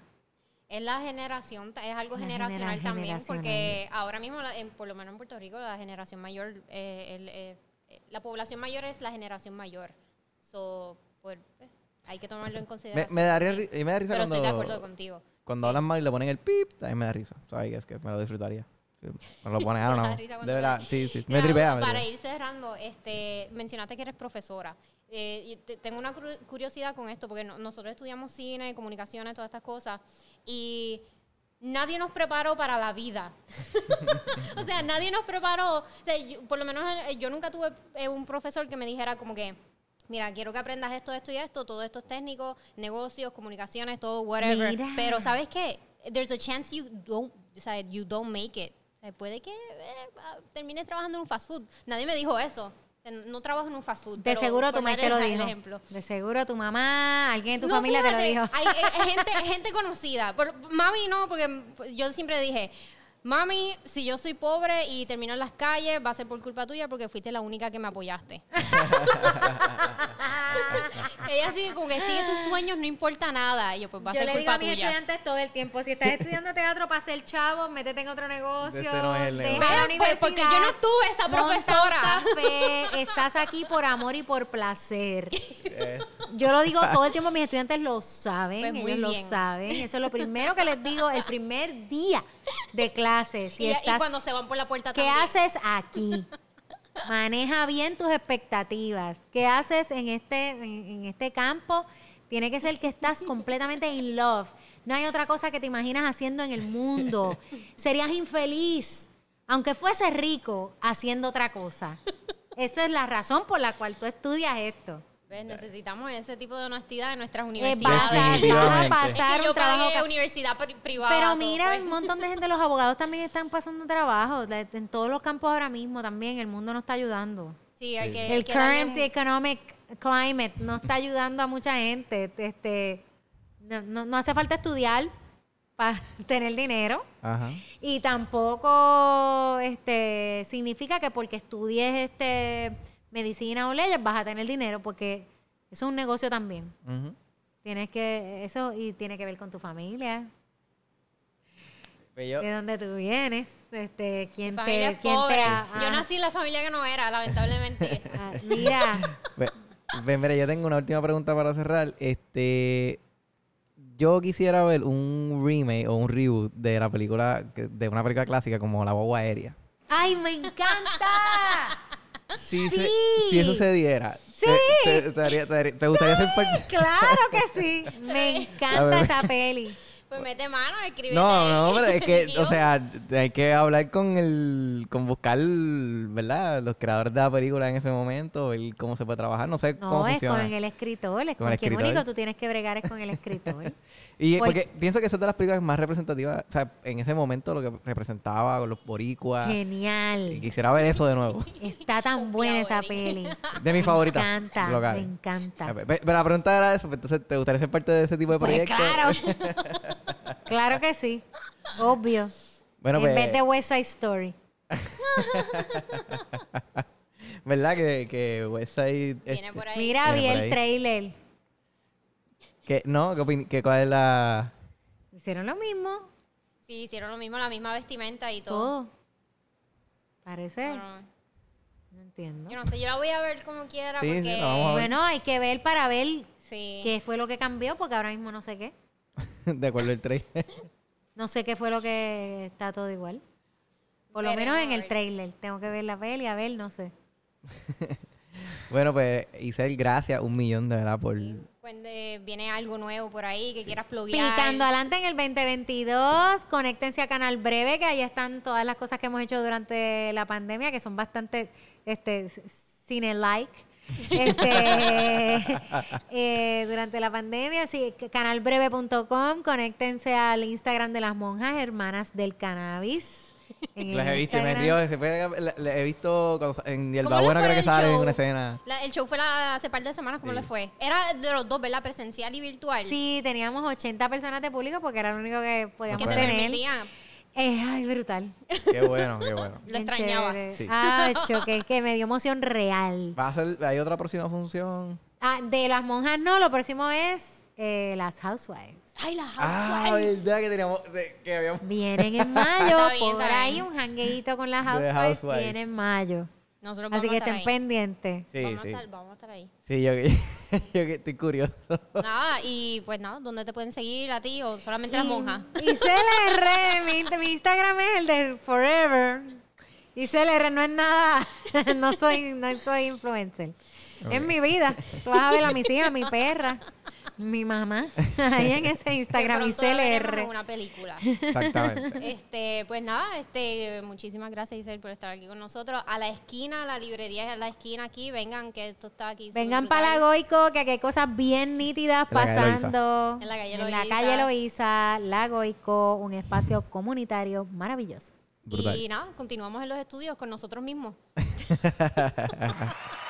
[SPEAKER 1] Es la generación, es algo
[SPEAKER 2] La
[SPEAKER 1] generacional
[SPEAKER 2] genera-
[SPEAKER 1] también,
[SPEAKER 2] generacional.
[SPEAKER 1] porque ahora mismo, en- por lo menos en Puerto Rico, la generación mayor, eh, el, eh, eh, la población mayor es la generación mayor. So, pues, eh, hay que tomarlo en consideración.
[SPEAKER 3] me daría, y me da risa
[SPEAKER 1] Pero
[SPEAKER 3] cuando,
[SPEAKER 1] estoy de acuerdo contigo.
[SPEAKER 3] cuando hablan mal y le ponen el pip, también me da risa. ¿Sabes? Que es que me lo disfrutaría. Lo *laughs* know.
[SPEAKER 1] risa cuando
[SPEAKER 3] De verdad, sí, sí. Me tripea,
[SPEAKER 1] Para ir cerrando, este, mencionaste que eres profesora. Eh, y te- tengo una curiosidad con esto, porque no- nosotros estudiamos cine, comunicaciones, todas estas cosas, y nadie nos preparó para la vida. *laughs* o sea, nadie nos preparó. O sea, yo- por lo menos eh, yo nunca tuve eh, un profesor que me dijera como que, mira, quiero que aprendas esto, esto y esto, todo esto es técnico, negocios, comunicaciones, todo, whatever.
[SPEAKER 2] Mira.
[SPEAKER 1] Pero, ¿sabes qué? There's a chance you don't, o sea, you don't make it. Sea, puede que eh, ah, termines trabajando en un fast food. Nadie me dijo eso. No trabajo en un fast food.
[SPEAKER 2] De
[SPEAKER 1] pero
[SPEAKER 2] seguro tu mamá te lo dijo.
[SPEAKER 1] ejemplo.
[SPEAKER 2] De seguro tu mamá, alguien en tu
[SPEAKER 1] No,
[SPEAKER 2] familia te lo dijo.
[SPEAKER 1] Hay, hay gente, hay gente conocida. Mami no, porque yo siempre dije, mami, si yo soy pobre y termino en las calles, va a ser por culpa tuya porque fuiste la única que me apoyaste. *laughs* Ella sigue como que sigue tus sueños, no importa nada. Y yo, pues va a
[SPEAKER 2] Yo
[SPEAKER 1] ser
[SPEAKER 2] le digo a
[SPEAKER 1] culpa
[SPEAKER 2] mis
[SPEAKER 1] tuya.
[SPEAKER 2] estudiantes todo el tiempo, si estás estudiando teatro para ser chavo, métete en otro negocio,
[SPEAKER 3] Este no es el
[SPEAKER 2] deja
[SPEAKER 3] negocio.
[SPEAKER 2] la
[SPEAKER 1] pues,
[SPEAKER 2] universidad.
[SPEAKER 1] porque yo no tuve esa profesora.
[SPEAKER 2] café, *laughs* estás aquí por amor y por placer. Yo lo digo todo el tiempo, mis estudiantes lo saben,
[SPEAKER 1] Pues muy
[SPEAKER 2] ellos lo saben. Eso es lo primero que les digo el primer día de clase. Si
[SPEAKER 1] y, y
[SPEAKER 2] estás,
[SPEAKER 1] cuando se van por la puerta
[SPEAKER 2] ¿Qué
[SPEAKER 1] también.
[SPEAKER 2] haces *laughs* aquí? Maneja bien tus expectativas. ¿Qué haces en este, en, en este campo? Tiene que ser que estás completamente in love. No hay otra cosa que te imaginas haciendo en el mundo. *laughs* Serías infeliz, aunque fuese rico, haciendo otra cosa. Esa es la razón por la cual tú estudias esto.
[SPEAKER 1] ¿Ves? Necesitamos ese tipo de honestidad en nuestras
[SPEAKER 2] Eh,
[SPEAKER 1] universidades.
[SPEAKER 2] vas, a,
[SPEAKER 3] Definitivamente.
[SPEAKER 1] Es
[SPEAKER 2] pasar
[SPEAKER 1] que yo
[SPEAKER 2] un trabajo
[SPEAKER 1] pagué universidad pri- privada.
[SPEAKER 2] Pero mira,
[SPEAKER 1] pues.
[SPEAKER 2] un montón de gente, los abogados también están pasando trabajo. En todos los campos ahora mismo también el mundo no está ayudando.
[SPEAKER 1] Sí, hay que, hay
[SPEAKER 2] El
[SPEAKER 1] que
[SPEAKER 2] current
[SPEAKER 1] un-
[SPEAKER 2] economic climate no está ayudando a mucha gente. Este, no, no- no hace falta estudiar para *laughs* tener dinero.
[SPEAKER 3] Ajá.
[SPEAKER 2] Y tampoco este, significa que porque estudies este, medicina o leyes vas a tener dinero, porque eso es un negocio también. Tienes que, eso, y tiene que ver con tu familia.
[SPEAKER 3] Pues yo-
[SPEAKER 2] de dónde tú vienes, este, quién
[SPEAKER 1] familia
[SPEAKER 2] te,
[SPEAKER 1] es
[SPEAKER 2] quién
[SPEAKER 1] pobre.
[SPEAKER 2] te ha-
[SPEAKER 1] Yo
[SPEAKER 2] ah,
[SPEAKER 1] nací en la familia que no era, lamentablemente. *laughs*
[SPEAKER 2] ah, mira,
[SPEAKER 3] Ve- ve, mira, yo tengo una última pregunta para cerrar. Este, yo quisiera ver un remake o un reboot de la película, de una película clásica como La Guagua Aérea.
[SPEAKER 2] ay, me encanta.
[SPEAKER 3] Si,
[SPEAKER 2] Sí.
[SPEAKER 3] se- si eso se diera,
[SPEAKER 2] Sí.
[SPEAKER 3] te, gustaría ser parte?
[SPEAKER 2] Claro que sí, *laughs* me encanta esa peli.
[SPEAKER 1] Pues mete mano, escribe.
[SPEAKER 3] No, no, pero es que, o sea, hay que hablar con el, con buscar, ¿verdad? Los creadores de la película en ese momento, ver cómo se puede trabajar, no sé
[SPEAKER 2] No,
[SPEAKER 3] cómo
[SPEAKER 2] es
[SPEAKER 3] funciona.
[SPEAKER 2] con el escritor, es
[SPEAKER 3] Con el escritor.
[SPEAKER 2] único tú tienes que bregar es con el escritor. *laughs*
[SPEAKER 3] Y
[SPEAKER 2] Por-
[SPEAKER 3] porque pienso que esa es de las películas más representativas, o sea, en ese momento lo que representaba con los boricuas. Y
[SPEAKER 2] Genial.
[SPEAKER 3] quisiera ver eso de nuevo. *laughs*
[SPEAKER 2] Está tan buena esa peli. *laughs*
[SPEAKER 3] De mis favoritas.
[SPEAKER 2] Me encanta,
[SPEAKER 3] locales.
[SPEAKER 2] me encanta.
[SPEAKER 3] Pe- Pero la pregunta era eso, pues, entonces, ¿te gustaría ser parte de ese tipo de
[SPEAKER 2] Pues
[SPEAKER 3] proyectos?
[SPEAKER 2] claro. Claro que sí. Obvio.
[SPEAKER 3] Bueno,
[SPEAKER 2] en
[SPEAKER 3] pues,
[SPEAKER 2] vez de West Side Story. *laughs*
[SPEAKER 3] ¿verdad? Que, que West Side,
[SPEAKER 1] Viene
[SPEAKER 3] este,
[SPEAKER 1] por ahí.
[SPEAKER 2] Mira,
[SPEAKER 3] Viene
[SPEAKER 2] vi
[SPEAKER 3] por
[SPEAKER 2] el
[SPEAKER 3] ahí.
[SPEAKER 2] trailer.
[SPEAKER 3] que, no, ¿qué ¿cuál es la...?
[SPEAKER 2] Hicieron lo mismo.
[SPEAKER 1] Sí, hicieron lo mismo, la misma vestimenta y todo.
[SPEAKER 2] Todo. Parece.
[SPEAKER 1] Bueno,
[SPEAKER 2] No entiendo.
[SPEAKER 1] yo no sé, yo la voy a ver como quiera
[SPEAKER 3] Sí, sí,
[SPEAKER 1] porque...
[SPEAKER 3] la vamos a ver.
[SPEAKER 2] Bueno, hay que ver para ver
[SPEAKER 1] Sí.
[SPEAKER 2] qué fue lo que cambió, porque ahora mismo no sé qué. *laughs*
[SPEAKER 3] de acuerdo al trailer.
[SPEAKER 2] No sé qué fue lo que está todo igual. Por lo
[SPEAKER 1] Veremos,
[SPEAKER 2] menos en el trailer. Tengo que ver la peli, a ver, no sé. *laughs*
[SPEAKER 3] bueno, pues, Isel, gracias un millón de verdad por...
[SPEAKER 1] Cuando viene algo nuevo por ahí que quieras pluguear.
[SPEAKER 2] Picando adelante en el 2022, conéctense a Canal Breve, que ahí están todas las cosas que hemos hecho durante la pandemia, que son bastante este, cine-like. Este, *laughs* eh, durante la pandemia, sí, canalbreve.com, conéctense al Instagram de las monjas hermanas del cannabis.
[SPEAKER 3] Las he visto y me
[SPEAKER 2] Instagram.
[SPEAKER 3] río. se la- la he visto cuando sa- en
[SPEAKER 1] ¿Cómo
[SPEAKER 3] Hierba
[SPEAKER 1] le
[SPEAKER 3] Buena
[SPEAKER 1] fue
[SPEAKER 3] creo que sale en una escena.
[SPEAKER 1] La- el show fue la- hace par de semanas, ¿cómo
[SPEAKER 3] Sí.
[SPEAKER 1] le fue? Era de los dos, ¿verdad? Presencial y virtual.
[SPEAKER 2] Sí, teníamos 80 personas de público porque era lo único que podíamos
[SPEAKER 1] Que te
[SPEAKER 2] tener.
[SPEAKER 1] permitían.
[SPEAKER 2] Eh, ay, brutal.
[SPEAKER 3] Qué bueno, qué bueno.
[SPEAKER 1] Lo extrañabas.
[SPEAKER 3] Sí.
[SPEAKER 2] Ah, *laughs* choque, que me dio emoción real.
[SPEAKER 3] ¿Va a ser, ¿Hay otra próxima función?
[SPEAKER 2] Ah, de las monjas no, lo próximo es eh, las housewives.
[SPEAKER 1] Ay, la
[SPEAKER 3] Ah,
[SPEAKER 1] housewife.
[SPEAKER 3] verdad que teníamos... de- que habíamos...
[SPEAKER 2] Vienen en mayo, *laughs*
[SPEAKER 1] Está bien,
[SPEAKER 2] por
[SPEAKER 1] está
[SPEAKER 2] ahí
[SPEAKER 1] bien.
[SPEAKER 2] un jangueito con las housewives,
[SPEAKER 3] housewives.
[SPEAKER 2] viene en mayo.
[SPEAKER 1] Nosotros
[SPEAKER 2] Así que
[SPEAKER 1] a estar
[SPEAKER 2] estén
[SPEAKER 1] ahí.
[SPEAKER 2] pendientes.
[SPEAKER 3] Sí,
[SPEAKER 1] vamos,
[SPEAKER 3] sí.
[SPEAKER 1] A estar, vamos a estar ahí.
[SPEAKER 3] Sí, yo, *laughs* yo que estoy curioso.
[SPEAKER 1] Nada, y pues nada, ¿dónde te pueden seguir a ti o solamente las monjas?
[SPEAKER 2] Y CLR, mi, mi Instagram es el de Forever. Y CLR no es nada, *laughs* no soy, no soy influencer. Es mi vida. Tú vas a ver a mis hijas, mi perra, mi mamá, *laughs* ahí en ese Instagram y CLR.
[SPEAKER 1] una película.
[SPEAKER 3] Exactamente.
[SPEAKER 1] Este, pues nada, este, muchísimas gracias Isabel por estar aquí con nosotros. A la esquina, la librería es a la esquina aquí, vengan que esto está aquí.
[SPEAKER 2] Vengan para la Goico, que aquí hay cosas bien nítidas
[SPEAKER 3] En la calle
[SPEAKER 2] pasando.
[SPEAKER 1] En la calle
[SPEAKER 2] En la calle Loíza, La Goico, un espacio comunitario maravilloso.
[SPEAKER 3] Brutal.
[SPEAKER 1] Y nada, continuamos en los estudios con nosotros mismos. *laughs*